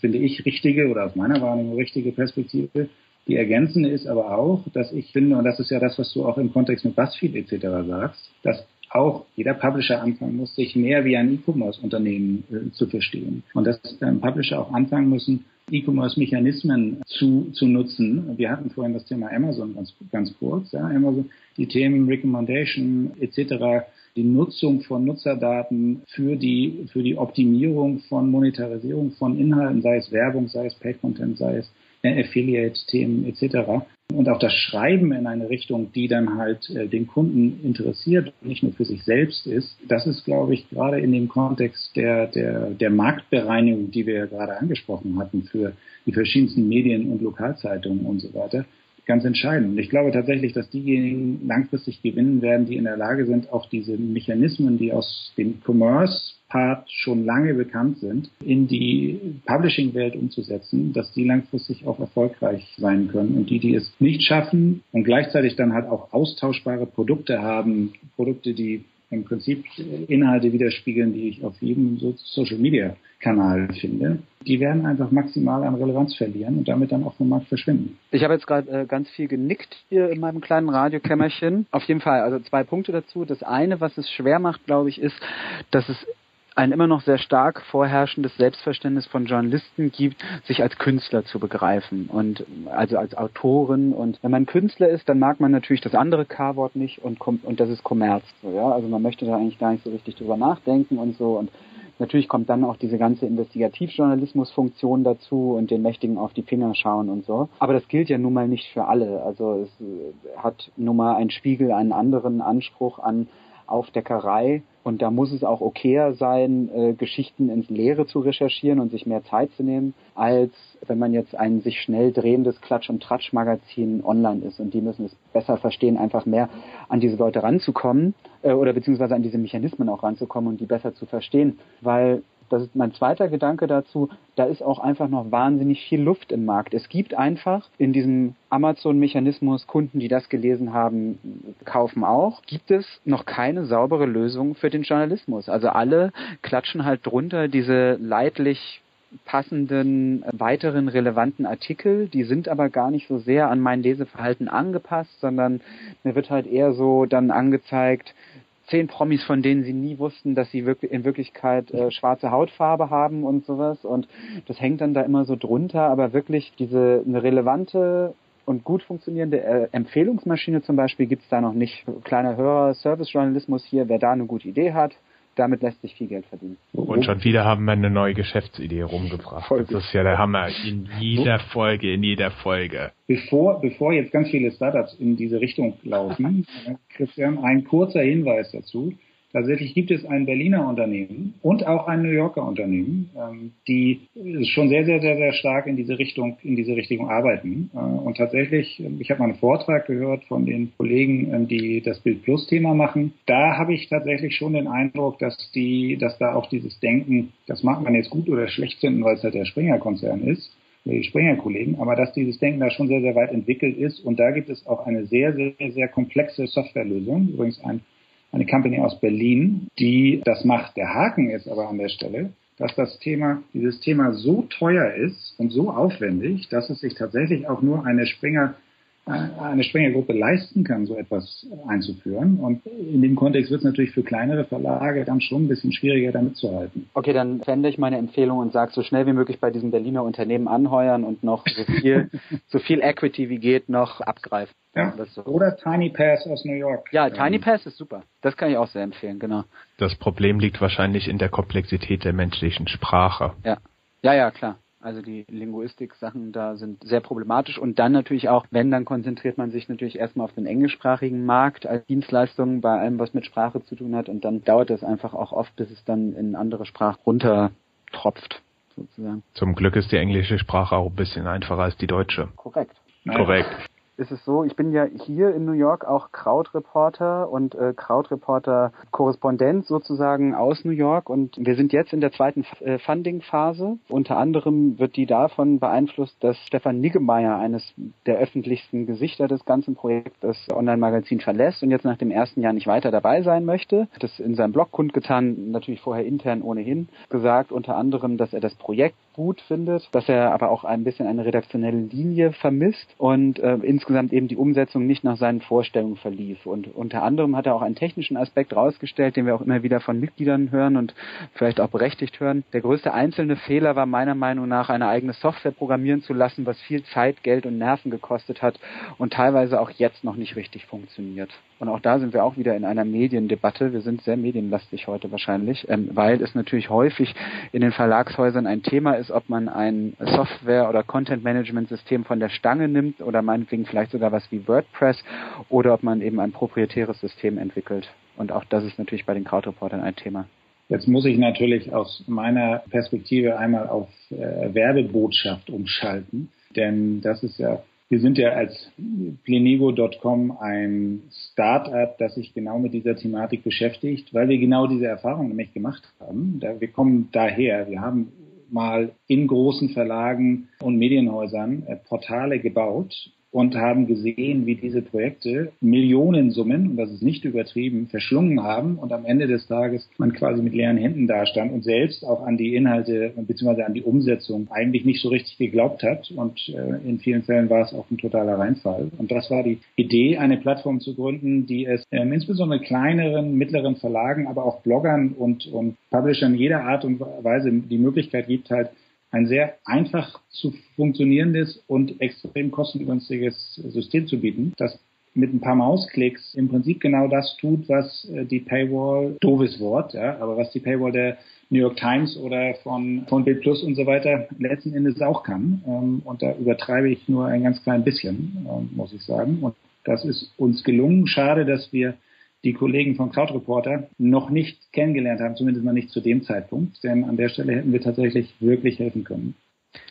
finde ich, richtige oder aus meiner Wahrnehmung richtige Perspektive. Die ergänzende ist aber auch, dass ich finde, und das ist ja das, was du auch im Kontext mit BuzzFeed etc. sagst, dass auch jeder Publisher anfangen muss, sich mehr wie ein E-Commerce-Unternehmen äh, zu verstehen. Und dass ähm, Publisher auch anfangen müssen, E-Commerce-Mechanismen zu, zu nutzen. Wir hatten vorhin das Thema Amazon ganz, ganz kurz. Ja, Amazon, die Themen Recommendation etc., die Nutzung von Nutzerdaten für die, für die Optimierung von Monetarisierung von Inhalten, sei es Werbung, sei es Pay-Content, sei es Affiliate-Themen etc. Und auch das Schreiben in eine Richtung, die dann halt äh, den Kunden interessiert und nicht nur für sich selbst ist, das ist, glaube ich, gerade in dem Kontext der, der, der Marktbereinigung, die wir ja gerade angesprochen hatten für die verschiedensten Medien und Lokalzeitungen und so weiter, ganz entscheidend. Ich glaube tatsächlich, dass diejenigen langfristig gewinnen werden, die in der Lage sind, auch diese Mechanismen, die aus dem Commerce Part schon lange bekannt sind, in die Publishing-Welt umzusetzen, dass die langfristig auch erfolgreich sein können. Und die, die es nicht schaffen und gleichzeitig dann halt auch austauschbare Produkte haben, Produkte, die im Prinzip Inhalte widerspiegeln, die ich auf jedem Social Media Kanal finde, die werden einfach maximal an Relevanz verlieren und damit dann auch vom Markt verschwinden. Ich habe jetzt gerade äh, ganz viel genickt hier in meinem kleinen Radiokämmerchen. Auf jeden Fall, also zwei Punkte dazu. Das eine, was es schwer macht, glaube ich, ist, dass es ein immer noch sehr stark vorherrschendes Selbstverständnis von Journalisten gibt, sich als Künstler zu begreifen und also als Autoren. Und wenn man Künstler ist, dann mag man natürlich das andere K-Wort nicht und und das ist Kommerz. So, ja? Also man möchte da eigentlich gar nicht so richtig drüber nachdenken und so. Und natürlich kommt dann auch diese ganze Investigativjournalismusfunktion dazu und den Mächtigen auf die Finger schauen und so. Aber das gilt ja nun mal nicht für alle. Also es hat nun mal ein Spiegel einen anderen Anspruch an Aufdeckerei und da muss es auch okayer sein, äh, Geschichten ins Leere zu recherchieren und sich mehr Zeit zu nehmen, als wenn man jetzt ein sich schnell drehendes Klatsch- und Tratsch-Magazin online ist. Und die müssen es besser verstehen, einfach mehr an diese Leute ranzukommen äh, oder beziehungsweise an diese Mechanismen auch ranzukommen und die besser zu verstehen. Weil das ist mein zweiter Gedanke dazu, da ist auch einfach noch wahnsinnig viel Luft im Markt. Es gibt einfach in diesem Amazon-Mechanismus Kunden, die das gelesen haben, kaufen auch, gibt es noch keine saubere Lösung für den Journalismus. Also alle klatschen halt drunter diese leidlich passenden weiteren relevanten Artikel. Die sind aber gar nicht so sehr an mein Leseverhalten angepasst, sondern mir wird halt eher so dann angezeigt, zehn Promis, von denen sie nie wussten, dass sie wirklich in Wirklichkeit äh, schwarze Hautfarbe haben und sowas. Und das hängt dann da immer so drunter, aber wirklich diese eine relevante und gut funktionierende äh, Empfehlungsmaschine zum Beispiel gibt's da noch nicht. Kleiner Hörer, Service-Journalismus hier, wer da eine gute Idee hat, damit lässt sich viel Geld verdienen. Und schon wieder haben wir eine neue Geschäftsidee rumgebracht. Voll das ist ja der Hammer. In jeder Folge, in jeder Folge. Bevor, bevor jetzt ganz viele Startups in diese Richtung laufen, Christian, ein kurzer Hinweis dazu. Tatsächlich gibt es ein Berliner Unternehmen und auch ein New Yorker Unternehmen, ähm, die schon sehr, sehr, sehr, sehr stark in diese Richtung, in diese Richtung arbeiten. Äh, und tatsächlich, ähm, ich habe mal einen Vortrag gehört von den Kollegen, ähm, die das Bild Plus Thema machen. Da habe ich tatsächlich schon den Eindruck, dass die, dass da auch dieses Denken, das mag man jetzt gut oder schlecht finden, weil es halt der Springer-Konzern ist, die Springer-Kollegen, aber dass dieses Denken da schon sehr, sehr weit entwickelt ist. Und da gibt es auch eine sehr, sehr, sehr komplexe Softwarelösung. Übrigens ein eine Company aus Berlin, die das macht. Der Haken ist aber an der Stelle, dass das Thema, dieses Thema so teuer ist und so aufwendig, dass es sich tatsächlich auch nur eine Springer eine Springer-Gruppe leisten kann, so etwas einzuführen. Und in dem Kontext wird es natürlich für kleinere Verlage dann schon ein bisschen schwieriger, damit zu halten. Okay, dann fände ich meine Empfehlung und sage so schnell wie möglich bei diesem Berliner Unternehmen anheuern und noch so viel, so viel Equity wie geht noch abgreifen. Ja. So. Oder Tiny Pass aus New York. Ja, Tiny Pass ist super. Das kann ich auch sehr empfehlen, genau. Das Problem liegt wahrscheinlich in der Komplexität der menschlichen Sprache. Ja. Ja, ja, klar. Also die Linguistik-Sachen da sind sehr problematisch und dann natürlich auch, wenn, dann konzentriert man sich natürlich erstmal auf den englischsprachigen Markt als Dienstleistung bei allem, was mit Sprache zu tun hat und dann dauert das einfach auch oft, bis es dann in andere Sprachen runtertropft, sozusagen. Zum Glück ist die englische Sprache auch ein bisschen einfacher als die deutsche. Korrekt. Korrekt ist es so, ich bin ja hier in New York auch Krautreporter und äh, Krautreporter-Korrespondent sozusagen aus New York und wir sind jetzt in der zweiten äh, Funding-Phase. Unter anderem wird die davon beeinflusst, dass Stefan Niggemeier, eines der öffentlichsten Gesichter des ganzen Projekts, das Online-Magazin verlässt und jetzt nach dem ersten Jahr nicht weiter dabei sein möchte. Das in seinem Blog kundgetan, natürlich vorher intern ohnehin gesagt, unter anderem, dass er das Projekt gut findet, dass er aber auch ein bisschen eine redaktionelle Linie vermisst und äh, insgesamt eben die Umsetzung nicht nach seinen Vorstellungen verlief. Und unter anderem hat er auch einen technischen Aspekt rausgestellt, den wir auch immer wieder von Mitgliedern hören und vielleicht auch berechtigt hören. Der größte einzelne Fehler war meiner Meinung nach, eine eigene Software programmieren zu lassen, was viel Zeit, Geld und Nerven gekostet hat und teilweise auch jetzt noch nicht richtig funktioniert. Und auch da sind wir auch wieder in einer Mediendebatte. Wir sind sehr medienlastig heute wahrscheinlich, ähm, weil es natürlich häufig in den Verlagshäusern ein Thema ist, ob man ein Software- oder Content-Management-System von der Stange nimmt oder meinetwegen vielleicht sogar was wie WordPress oder ob man eben ein proprietäres System entwickelt. Und auch das ist natürlich bei den Krautreportern ein Thema. Jetzt muss ich natürlich aus meiner Perspektive einmal auf äh, Werbebotschaft umschalten, denn das ist ja wir sind ja als plenigo.com ein Start-up, das sich genau mit dieser Thematik beschäftigt, weil wir genau diese Erfahrung nämlich gemacht haben. wir kommen daher, wir haben mal in großen Verlagen und Medienhäusern äh, Portale gebaut und haben gesehen, wie diese Projekte Millionensummen, und das ist nicht übertrieben, verschlungen haben und am Ende des Tages man quasi mit leeren Händen dastand und selbst auch an die Inhalte bzw. an die Umsetzung eigentlich nicht so richtig geglaubt hat und äh, in vielen Fällen war es auch ein totaler Reinfall. Und das war die Idee, eine Plattform zu gründen, die es ähm, insbesondere kleineren, mittleren Verlagen, aber auch Bloggern und, und Publishern jeder Art und Weise die Möglichkeit gibt, halt ein sehr einfach zu funktionierendes und extrem kostengünstiges System zu bieten, das mit ein paar Mausklicks im Prinzip genau das tut, was äh, die Paywall, doofes Wort, ja, aber was die Paywall der New York Times oder von, von Bild Plus und so weiter letzten Endes auch kann. Ähm, und da übertreibe ich nur ein ganz klein bisschen, ähm, muss ich sagen. Und das ist uns gelungen. Schade, dass wir die Kollegen von Crowdreporter noch nicht kennengelernt haben, zumindest noch nicht zu dem Zeitpunkt, denn an der Stelle hätten wir tatsächlich wirklich helfen können.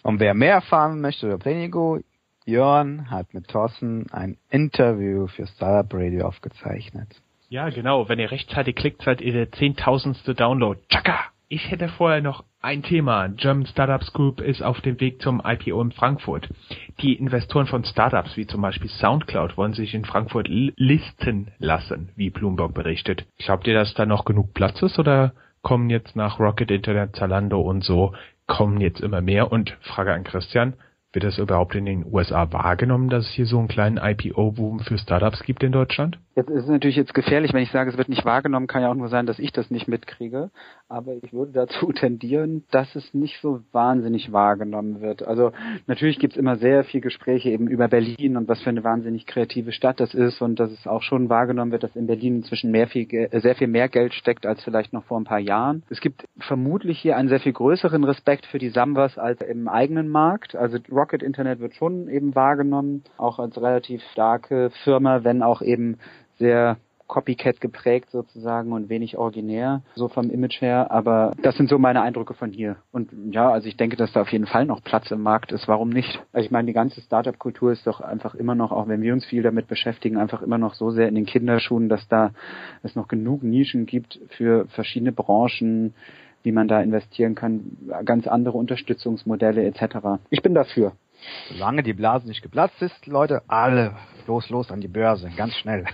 Und wer mehr erfahren möchte über Plenigo, Jörn hat mit Thorsten ein Interview für Startup Radio aufgezeichnet. Ja, genau. Wenn ihr rechtzeitig klickt, seid ihr der zehntausendste Download. Tschakka! Ich hätte vorher noch ein Thema. German Startups Group ist auf dem Weg zum IPO in Frankfurt. Die Investoren von Startups wie zum Beispiel SoundCloud wollen sich in Frankfurt listen lassen, wie Bloomberg berichtet. Glaubt ihr, dass da noch genug Platz ist oder kommen jetzt nach Rocket Internet, Zalando und so, kommen jetzt immer mehr? Und Frage an Christian, wird das überhaupt in den USA wahrgenommen, dass es hier so einen kleinen IPO-Boom für Startups gibt in Deutschland? Jetzt ist es natürlich jetzt gefährlich, wenn ich sage, es wird nicht wahrgenommen, kann ja auch nur sein, dass ich das nicht mitkriege. Aber ich würde dazu tendieren, dass es nicht so wahnsinnig wahrgenommen wird. Also natürlich gibt es immer sehr viel Gespräche eben über Berlin und was für eine wahnsinnig kreative Stadt das ist und dass es auch schon wahrgenommen wird, dass in Berlin inzwischen mehr viel, sehr viel mehr Geld steckt als vielleicht noch vor ein paar Jahren. Es gibt vermutlich hier einen sehr viel größeren Respekt für die Sambas als im eigenen Markt. Also Rocket Internet wird schon eben wahrgenommen, auch als relativ starke Firma, wenn auch eben sehr Copycat geprägt sozusagen und wenig originär, so vom Image her. Aber das sind so meine Eindrücke von hier. Und ja, also ich denke, dass da auf jeden Fall noch Platz im Markt ist. Warum nicht? Also ich meine, die ganze Startup-Kultur ist doch einfach immer noch, auch wenn wir uns viel damit beschäftigen, einfach immer noch so sehr in den Kinderschuhen, dass da es noch genug Nischen gibt für verschiedene Branchen, wie man da investieren kann, ganz andere Unterstützungsmodelle etc. Ich bin dafür. Solange die Blase nicht geplatzt ist, Leute, alle los, los an die Börse, ganz schnell.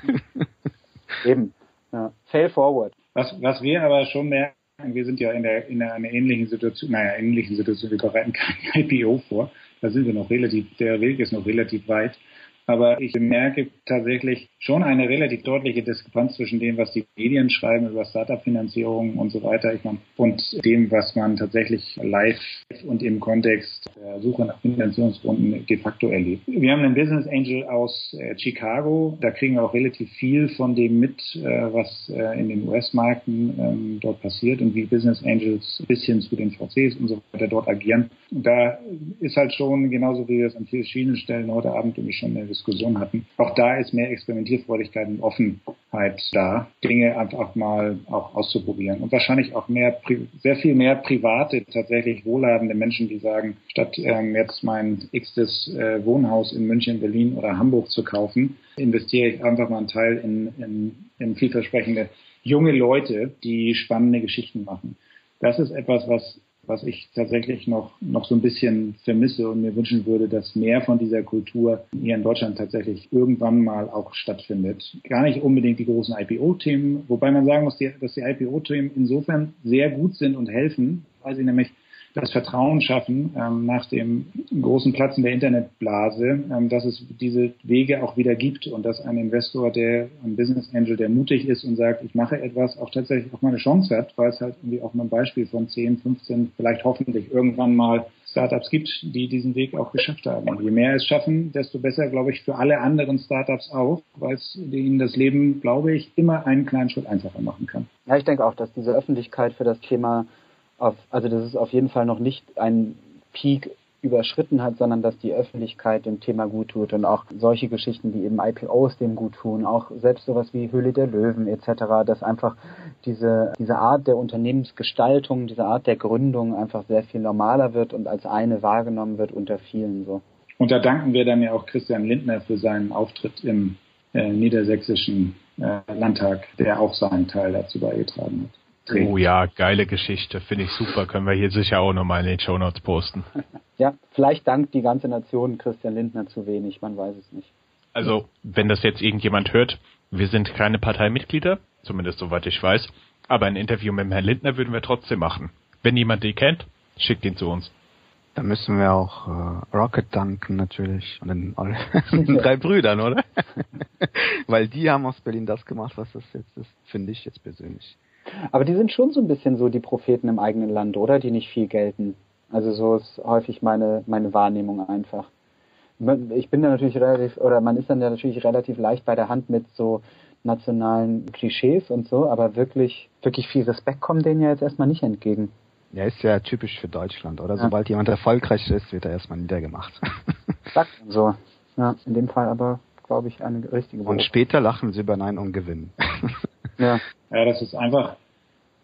Eben. Ja. Fail forward. Was, was wir aber schon merken, wir sind ja in, der, in einer ähnlichen Situation, naja, ähnlichen Situation, wir bereiten kein IPO vor. Da sind wir noch relativ, der Weg ist noch relativ weit. Aber ich bemerke tatsächlich schon eine relativ deutliche Diskrepanz zwischen dem, was die Medien schreiben über Startup-Finanzierung und so weiter ich mein, und dem, was man tatsächlich live und im Kontext der Suche nach Finanzierungsrunden de facto erlebt. Wir haben einen Business Angel aus äh, Chicago. Da kriegen wir auch relativ viel von dem mit, äh, was äh, in den US-Märkten ähm, dort passiert und wie Business Angels bis hin zu den VCs und so weiter dort agieren. Und da ist halt schon, genauso wie wir es an vielen Stellen heute Abend nämlich schon eine Diskussion hatten, auch da ist mehr Experimentierfreudigkeit und Offenheit da, Dinge einfach mal auch auszuprobieren. Und wahrscheinlich auch mehr, sehr viel mehr private, tatsächlich wohlhabende Menschen, die sagen, statt ähm, jetzt mein x-tes äh, Wohnhaus in München, Berlin oder Hamburg zu kaufen, investiere ich einfach mal einen Teil in, in, in vielversprechende junge Leute, die spannende Geschichten machen. Das ist etwas, was was ich tatsächlich noch, noch so ein bisschen vermisse und mir wünschen würde, dass mehr von dieser Kultur hier in Deutschland tatsächlich irgendwann mal auch stattfindet. Gar nicht unbedingt die großen IPO-Themen, wobei man sagen muss, dass die IPO-Themen insofern sehr gut sind und helfen, weil sie nämlich das Vertrauen schaffen ähm, nach dem großen Platzen der Internetblase, ähm, dass es diese Wege auch wieder gibt und dass ein Investor, der ein Business Angel, der mutig ist und sagt, ich mache etwas, auch tatsächlich auch mal eine Chance hat, weil es halt irgendwie auch mal ein Beispiel von 10, 15, vielleicht hoffentlich irgendwann mal Startups gibt, die diesen Weg auch geschafft haben. Und je mehr es schaffen, desto besser, glaube ich, für alle anderen Startups auch, weil es ihnen das Leben, glaube ich, immer einen kleinen Schritt einfacher machen kann. Ja, ich denke auch, dass diese Öffentlichkeit für das Thema auf, also dass es auf jeden Fall noch nicht ein Peak überschritten hat, sondern dass die Öffentlichkeit dem Thema gut tut und auch solche Geschichten wie eben IPOs dem gut tun, auch selbst sowas wie Höhle der Löwen etc., dass einfach diese, diese Art der Unternehmensgestaltung, diese Art der Gründung einfach sehr viel normaler wird und als eine wahrgenommen wird unter vielen so. Und da danken wir dann ja auch Christian Lindner für seinen Auftritt im äh, niedersächsischen äh, Landtag, der auch seinen Teil dazu beigetragen hat. Oh ja, geile Geschichte. Finde ich super. Können wir hier sicher auch nochmal in den Show Notes posten. Ja, vielleicht dankt die ganze Nation Christian Lindner zu wenig. Man weiß es nicht. Also, wenn das jetzt irgendjemand hört, wir sind keine Parteimitglieder, zumindest soweit ich weiß. Aber ein Interview mit Herrn Lindner würden wir trotzdem machen. Wenn jemand die kennt, schickt ihn zu uns. Da müssen wir auch äh, Rocket danken natürlich und den, den drei Brüdern, oder? Weil die haben aus Berlin das gemacht, was das jetzt ist, finde ich jetzt persönlich. Aber die sind schon so ein bisschen so die Propheten im eigenen Land, oder? Die nicht viel gelten. Also so ist häufig meine, meine Wahrnehmung einfach. Ich bin da natürlich relativ, oder man ist dann ja natürlich relativ leicht bei der Hand mit so nationalen Klischees und so, aber wirklich, wirklich viel Respekt kommt denen ja jetzt erstmal nicht entgegen. Ja, ist ja typisch für Deutschland, oder? Ja. Sobald jemand erfolgreich ist, wird er erstmal niedergemacht. Sagt so. Ja, in dem Fall aber, glaube ich, eine richtige Und später lachen sie über Nein und gewinnen. Ja. ja, das ist einfach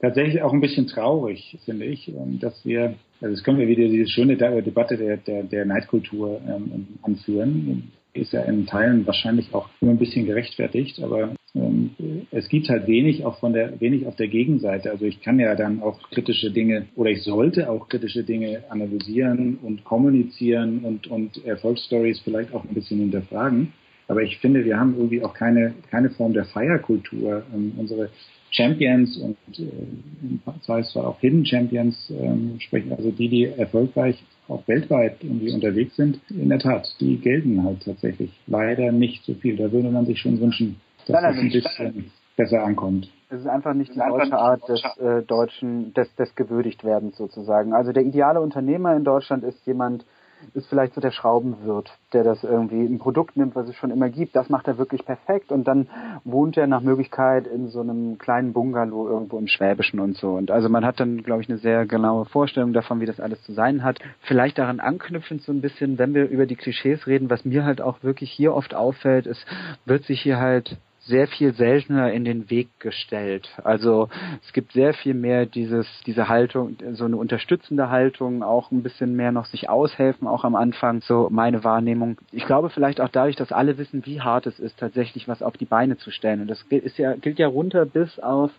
tatsächlich auch ein bisschen traurig, finde ich, ähm, dass wir, also es können wir wieder diese schöne Debatte der, der, der Neidkultur ähm, anführen. Ist ja in Teilen wahrscheinlich auch immer ein bisschen gerechtfertigt, aber ähm, es gibt halt wenig auch von der wenig auf der Gegenseite. Also ich kann ja dann auch kritische Dinge oder ich sollte auch kritische Dinge analysieren und kommunizieren und, und Erfolgsstories vielleicht auch ein bisschen hinterfragen. Aber ich finde, wir haben irgendwie auch keine, keine Form der Feierkultur. Ähm, unsere Champions und äh, im Zweifelsfall auch Hidden Champions ähm, sprechen, also die, die erfolgreich auch weltweit irgendwie unterwegs sind, in der Tat, die gelten halt tatsächlich leider nicht so viel. Da würde man sich schon wünschen, dass das ein bisschen besser ankommt. Es ist einfach nicht die deutsche Art des äh, deutschen, des, des Gewürdigtwerdens sozusagen. Also der ideale Unternehmer in Deutschland ist jemand, ist vielleicht so der Schraubenwirt, der das irgendwie ein Produkt nimmt, was es schon immer gibt. Das macht er wirklich perfekt und dann wohnt er nach Möglichkeit in so einem kleinen Bungalow irgendwo im Schwäbischen und so. Und also man hat dann, glaube ich, eine sehr genaue Vorstellung davon, wie das alles zu sein hat. Vielleicht daran anknüpfend so ein bisschen, wenn wir über die Klischees reden, was mir halt auch wirklich hier oft auffällt, es wird sich hier halt sehr viel seltener in den Weg gestellt. Also es gibt sehr viel mehr dieses, diese Haltung, so eine unterstützende Haltung, auch ein bisschen mehr noch sich aushelfen, auch am Anfang, so meine Wahrnehmung. Ich glaube vielleicht auch dadurch, dass alle wissen, wie hart es ist, tatsächlich was auf die Beine zu stellen. Und das ist ja, gilt ja runter bis auf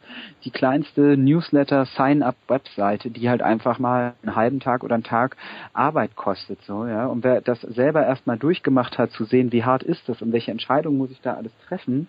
die kleinste Newsletter Sign-up-Webseite, die halt einfach mal einen halben Tag oder einen Tag Arbeit kostet, so, ja. Und wer das selber erstmal durchgemacht hat, zu sehen, wie hart ist das und welche Entscheidungen muss ich da alles treffen,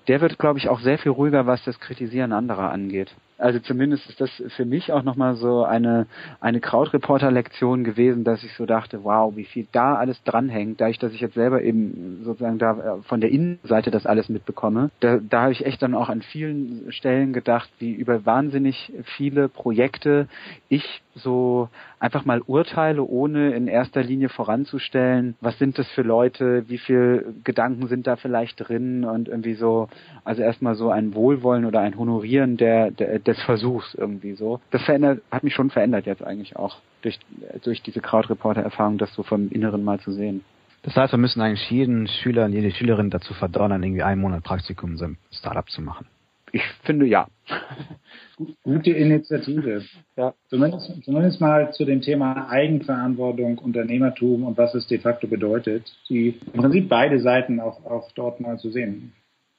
der wird, glaube ich, auch sehr viel ruhiger, was das Kritisieren anderer angeht. Also zumindest ist das für mich auch nochmal so eine, eine Krautreporter-Lektion gewesen, dass ich so dachte, wow, wie viel da alles dranhängt, da ich, dass ich jetzt selber eben sozusagen da äh, von der Innenseite das alles mitbekomme. Da, da habe ich echt dann auch an vielen Stellen gedacht, wie über wahnsinnig viele Projekte ich so einfach mal urteile, ohne in erster Linie voranzustellen, was sind das für Leute, wie viel Gedanken sind da vielleicht drin und irgendwie so, also erstmal so ein Wohlwollen oder ein Honorieren der, der des Versuchs irgendwie so. Das verändert, hat mich schon verändert jetzt eigentlich auch durch, durch diese Krautreporter-Erfahrung, das so vom Inneren mal zu sehen. Das heißt, wir müssen eigentlich jeden Schüler und jede Schülerin dazu verdonnern, irgendwie einen Monat Praktikum in seinem Startup zu machen. Ich finde ja. Gute Initiative. Ja. Zumindest, zumindest mal zu dem Thema Eigenverantwortung, Unternehmertum und was es de facto bedeutet, die im Prinzip beide Seiten auch, auch dort mal zu sehen.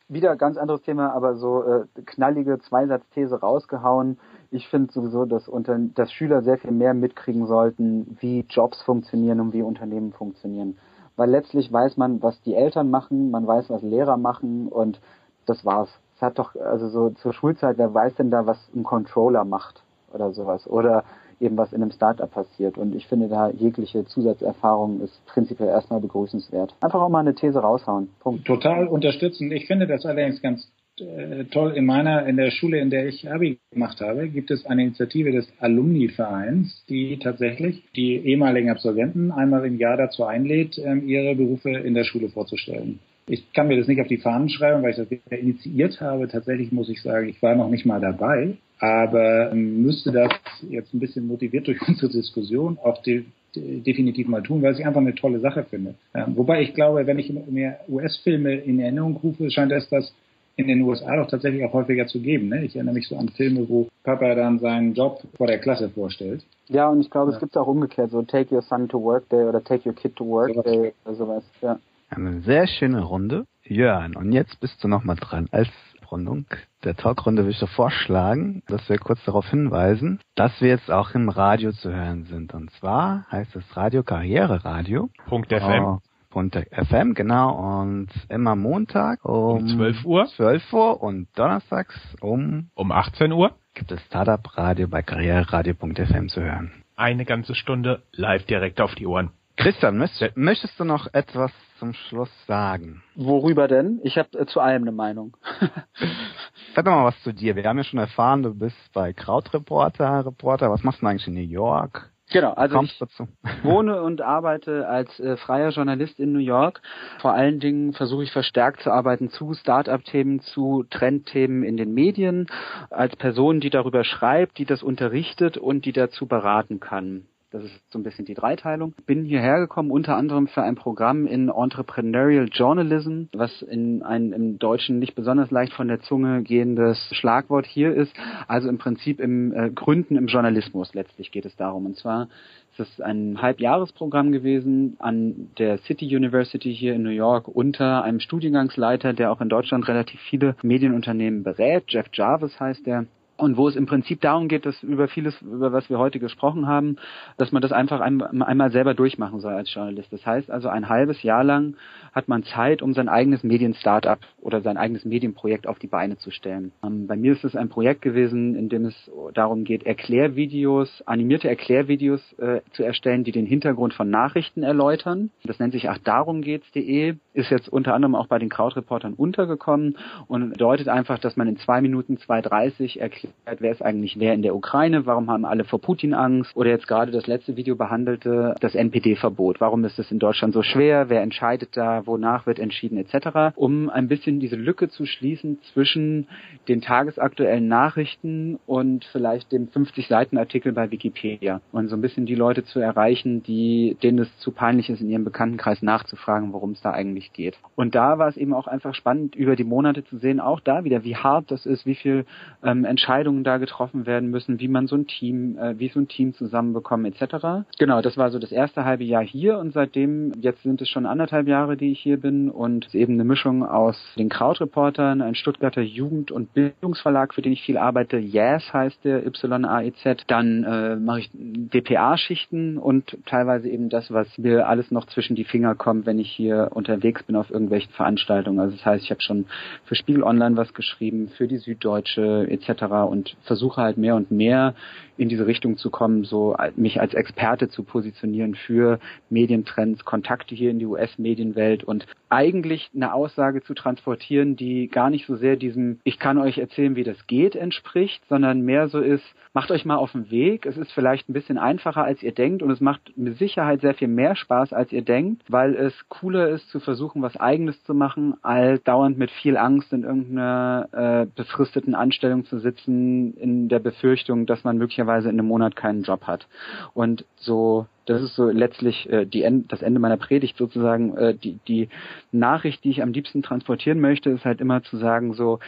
Wieder ganz anderes Thema, aber so äh, knallige Zweisatzthese rausgehauen. Ich finde sowieso, dass, unter, dass Schüler sehr viel mehr mitkriegen sollten, wie Jobs funktionieren und wie Unternehmen funktionieren. Weil letztlich weiß man, was die Eltern machen, man weiß, was Lehrer machen und das war's hat doch, also so zur Schulzeit, wer weiß denn da, was ein Controller macht oder sowas? Oder eben was in einem Startup passiert. Und ich finde da jegliche Zusatzerfahrung ist prinzipiell erstmal begrüßenswert. Einfach auch mal eine These raushauen. Punkt. Total unterstützend. Ich finde das allerdings ganz äh, toll. In meiner, in der Schule, in der ich Abi gemacht habe, gibt es eine Initiative des Alumni-Vereins, die tatsächlich die ehemaligen Absolventen einmal im Jahr dazu einlädt, ähm, ihre Berufe in der Schule vorzustellen. Ich kann mir das nicht auf die Fahnen schreiben, weil ich das initiiert habe. Tatsächlich muss ich sagen, ich war noch nicht mal dabei, aber ähm, müsste das jetzt ein bisschen motiviert durch unsere Diskussion auch de definitiv mal tun, weil ich einfach eine tolle Sache finde. Ähm, wobei ich glaube, wenn ich mehr US-Filme in Erinnerung rufe, scheint es das in den USA doch tatsächlich auch häufiger zu geben. Ne? Ich erinnere mich so an Filme, wo Papa dann seinen Job vor der Klasse vorstellt. Ja, und ich glaube, ja. es gibt auch umgekehrt, so Take Your Son to Work Day oder Take Your Kid to Work so Day oder sowas. Ja. Eine sehr schöne Runde. Jörn, und jetzt bist du nochmal dran. Als Rundung der Talkrunde würde ich doch vorschlagen, dass wir kurz darauf hinweisen, dass wir jetzt auch im Radio zu hören sind. Und zwar heißt es Radio Karriere Radio. Punkt FM. Oh, Punkt FM, genau. Und immer Montag um, um 12 Uhr. 12 Uhr und donnerstags um um 18 Uhr gibt es Startup Radio bei karriereradio.fm zu hören. Eine ganze Stunde live direkt auf die Ohren. Christian, möchtest, möchtest du noch etwas zum Schluss sagen? Worüber denn? Ich habe äh, zu allem eine Meinung. Sag doch mal was zu dir. Wir haben ja schon erfahren, du bist bei Krautreporter, Reporter. Was machst du eigentlich in New York? Genau, also ich dazu? wohne und arbeite als äh, freier Journalist in New York. Vor allen Dingen versuche ich verstärkt zu arbeiten zu Start-up-Themen, zu Trendthemen in den Medien, als Person, die darüber schreibt, die das unterrichtet und die dazu beraten kann. Das ist so ein bisschen die Dreiteilung. Bin hierher gekommen unter anderem für ein Programm in Entrepreneurial Journalism, was in ein im Deutschen nicht besonders leicht von der Zunge gehendes Schlagwort hier ist. Also im Prinzip im äh, Gründen im Journalismus letztlich geht es darum. Und zwar ist es ein Halbjahresprogramm gewesen an der City University hier in New York unter einem Studiengangsleiter, der auch in Deutschland relativ viele Medienunternehmen berät. Jeff Jarvis heißt der und wo es im Prinzip darum geht, dass über vieles, über was wir heute gesprochen haben, dass man das einfach einmal selber durchmachen soll als Journalist. Das heißt also, ein halbes Jahr lang hat man Zeit, um sein eigenes Medien-Startup oder sein eigenes Medienprojekt auf die Beine zu stellen. Ähm, bei mir ist es ein Projekt gewesen, in dem es darum geht, Erklärvideos, animierte Erklärvideos äh, zu erstellen, die den Hintergrund von Nachrichten erläutern. Das nennt sich ach darum geht's.de, ist jetzt unter anderem auch bei den Krautreportern untergekommen und bedeutet einfach, dass man in zwei Minuten 2,30 erklärt, wer ist eigentlich wer in der Ukraine, warum haben alle vor Putin Angst oder jetzt gerade das letzte Video behandelte das NPD-Verbot. Warum ist es in Deutschland so schwer? Wer entscheidet da? Wonach wird entschieden etc. Um ein bisschen diese Lücke zu schließen zwischen den tagesaktuellen Nachrichten und vielleicht dem 50 Seiten Artikel bei Wikipedia und so ein bisschen die Leute zu erreichen, die denen es zu peinlich ist, in ihrem Bekanntenkreis nachzufragen, worum es da eigentlich geht. Und da war es eben auch einfach spannend, über die Monate zu sehen, auch da wieder, wie hart das ist, wie viel ähm, Entscheidungen da getroffen werden müssen, wie man so ein Team, äh, wie so ein Team zusammenbekommen etc. Genau, das war so das erste halbe Jahr hier und seitdem, jetzt sind es schon anderthalb Jahre, die ich hier bin und eben eine Mischung aus den Krautreportern, ein Stuttgarter Jugend- und Bildungsverlag, für den ich viel arbeite, Yes heißt der, Y-A-E-Z, dann äh, mache ich DPA-Schichten und teilweise eben das, was mir alles noch zwischen die Finger kommt, wenn ich hier unterwegs unterwegs bin auf irgendwelchen Veranstaltungen. Also das heißt, ich habe schon für Spiegel Online was geschrieben, für die Süddeutsche etc. und versuche halt mehr und mehr in diese Richtung zu kommen, so mich als Experte zu positionieren für Medientrends, Kontakte hier in die US-Medienwelt und eigentlich eine Aussage zu transportieren, die gar nicht so sehr diesem Ich kann euch erzählen, wie das geht entspricht, sondern mehr so ist, macht euch mal auf den Weg. Es ist vielleicht ein bisschen einfacher, als ihr denkt und es macht mit Sicherheit sehr viel mehr Spaß, als ihr denkt, weil es cooler ist, zu versuchen, was Eigenes zu machen, als dauernd mit viel Angst in irgendeiner äh, befristeten Anstellung zu sitzen, in der Befürchtung, dass man möglicherweise in einem Monat keinen Job hat. Und so das ist so letztlich äh, die End, das Ende meiner Predigt sozusagen. Äh, die, die Nachricht, die ich am liebsten transportieren möchte, ist halt immer zu sagen, so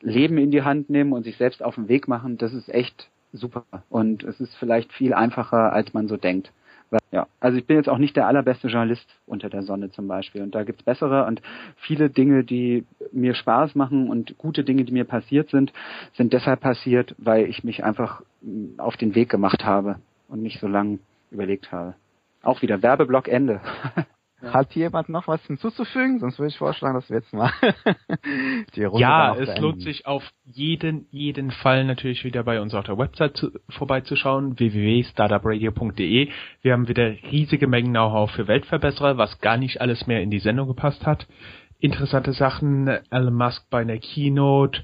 Leben in die Hand nehmen und sich selbst auf den Weg machen, das ist echt super. Und es ist vielleicht viel einfacher, als man so denkt. Ja, also ich bin jetzt auch nicht der allerbeste Journalist unter der Sonne zum Beispiel. Und da gibt's bessere und viele Dinge, die mir Spaß machen und gute Dinge, die mir passiert sind, sind deshalb passiert, weil ich mich einfach mm, auf den Weg gemacht habe und nicht so lange überlegt habe. Auch wieder Werbeblock Ende. Hat jemand noch was hinzuzufügen? Sonst würde ich vorschlagen, dass wir jetzt mal die Runde Ja, es beenden. lohnt sich auf jeden, jeden Fall natürlich wieder bei uns auf der Website zu, vorbeizuschauen, www.startupradio.de. Wir haben wieder riesige Mengen Know-how für Weltverbesserer, was gar nicht alles mehr in die Sendung gepasst hat. Interessante Sachen, Elon Musk bei einer Keynote,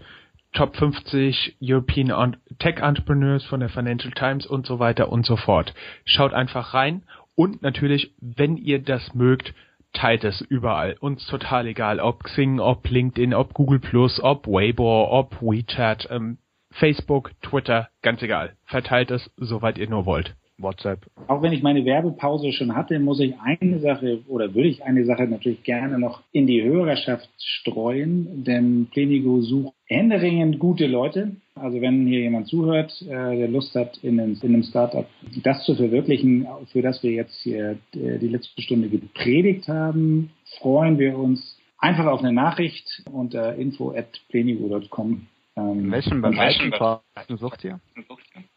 Top 50 European Tech Entrepreneurs von der Financial Times und so weiter und so fort. Schaut einfach rein und natürlich, wenn ihr das mögt, teilt es überall. Uns total egal, ob Xing, ob LinkedIn, ob Google Plus, ob Weibo, ob WeChat, ähm, Facebook, Twitter, ganz egal. Verteilt es, soweit ihr nur wollt. WhatsApp. Auch wenn ich meine Werbepause schon hatte, muss ich eine Sache oder würde ich eine Sache natürlich gerne noch in die Hörerschaft streuen, denn Plenigo sucht händeringend gute Leute. Also wenn hier jemand zuhört, äh, der Lust hat, in einem, in einem Startup das zu verwirklichen, für das wir jetzt hier äh, die letzte Stunde gepredigt haben, freuen wir uns einfach auf eine Nachricht unter info at plenigo.com. Ähm, in welchem Bereich sucht ihr?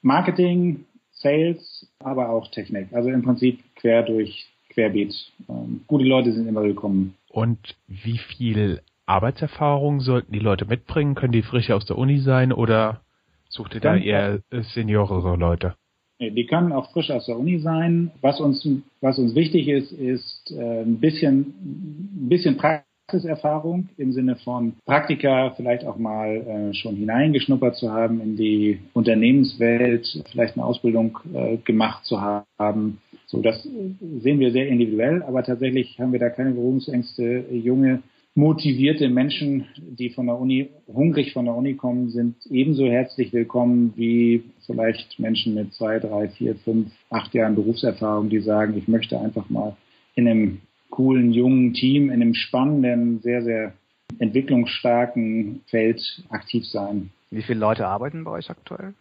Marketing, Sales, aber auch Technik. Also im Prinzip quer durch Querbeet. Ähm, gute Leute sind immer willkommen. Und wie viel Arbeitserfahrung sollten die Leute mitbringen? Können die frisch aus der Uni sein oder sucht ihr da eher seniorere Leute? Die können auch frisch aus der Uni sein. Was uns, was uns wichtig ist, ist äh, ein bisschen, ein bisschen Praxis Praxiserfahrung im Sinne von Praktika vielleicht auch mal äh, schon hineingeschnuppert zu haben in die Unternehmenswelt, vielleicht eine Ausbildung äh, gemacht zu haben. So, das sehen wir sehr individuell, aber tatsächlich haben wir da keine Berührungsängste. Junge, motivierte Menschen, die von der Uni, hungrig von der Uni kommen, sind ebenso herzlich willkommen wie vielleicht Menschen mit zwei, drei, vier, fünf, acht Jahren Berufserfahrung, die sagen, ich möchte einfach mal in einem coolen, jungen Team in einem spannenden, sehr, sehr entwicklungsstarken Feld aktiv sein. Wie viele Leute arbeiten bei euch aktuell?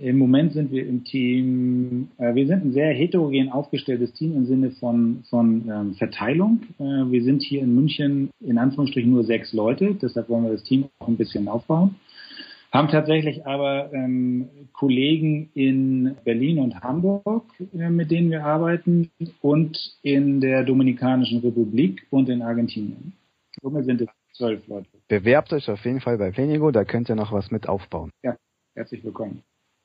Im Moment sind wir im Team, äh, wir sind ein sehr heterogen aufgestelltes Team im Sinne von, von ähm, Verteilung. Äh, wir sind hier in München in Anführungsstrichen nur sechs Leute, deshalb wollen wir das Team auch ein bisschen aufbauen haben tatsächlich aber ähm, Kollegen in Berlin und Hamburg, äh, mit denen wir arbeiten, und in der Dominikanischen Republik und in Argentinien. Somit sind es zwölf Leute. Bewerbt euch auf jeden Fall bei Plenigo, da könnt ihr noch was mit aufbauen. Ja, herzlich willkommen.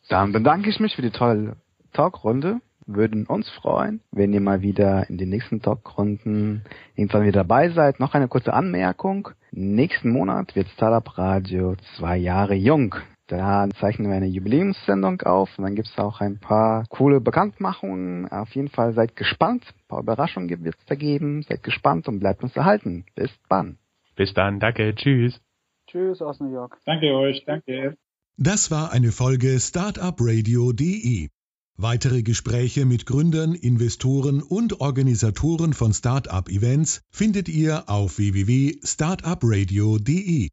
Dann bedanke ich mich für die tolle Talkrunde würden uns freuen, wenn ihr mal wieder in den nächsten Talkrunden irgendwann wieder dabei seid. Noch eine kurze Anmerkung. Nächsten Monat wird Startup Radio zwei Jahre jung. Da zeichnen wir eine Jubiläumssendung auf und dann gibt es auch ein paar coole Bekanntmachungen. Auf jeden Fall seid gespannt. Ein paar Überraschungen wird es da geben. Seid gespannt und bleibt uns erhalten. Bis dann. Bis dann. Danke. Tschüss. Tschüss aus New York. Danke euch. Danke. Das war eine Folge Startupradio.de. Weitere Gespräche mit Gründern, Investoren und Organisatoren von Startup-Events findet ihr auf www.startupradio.de.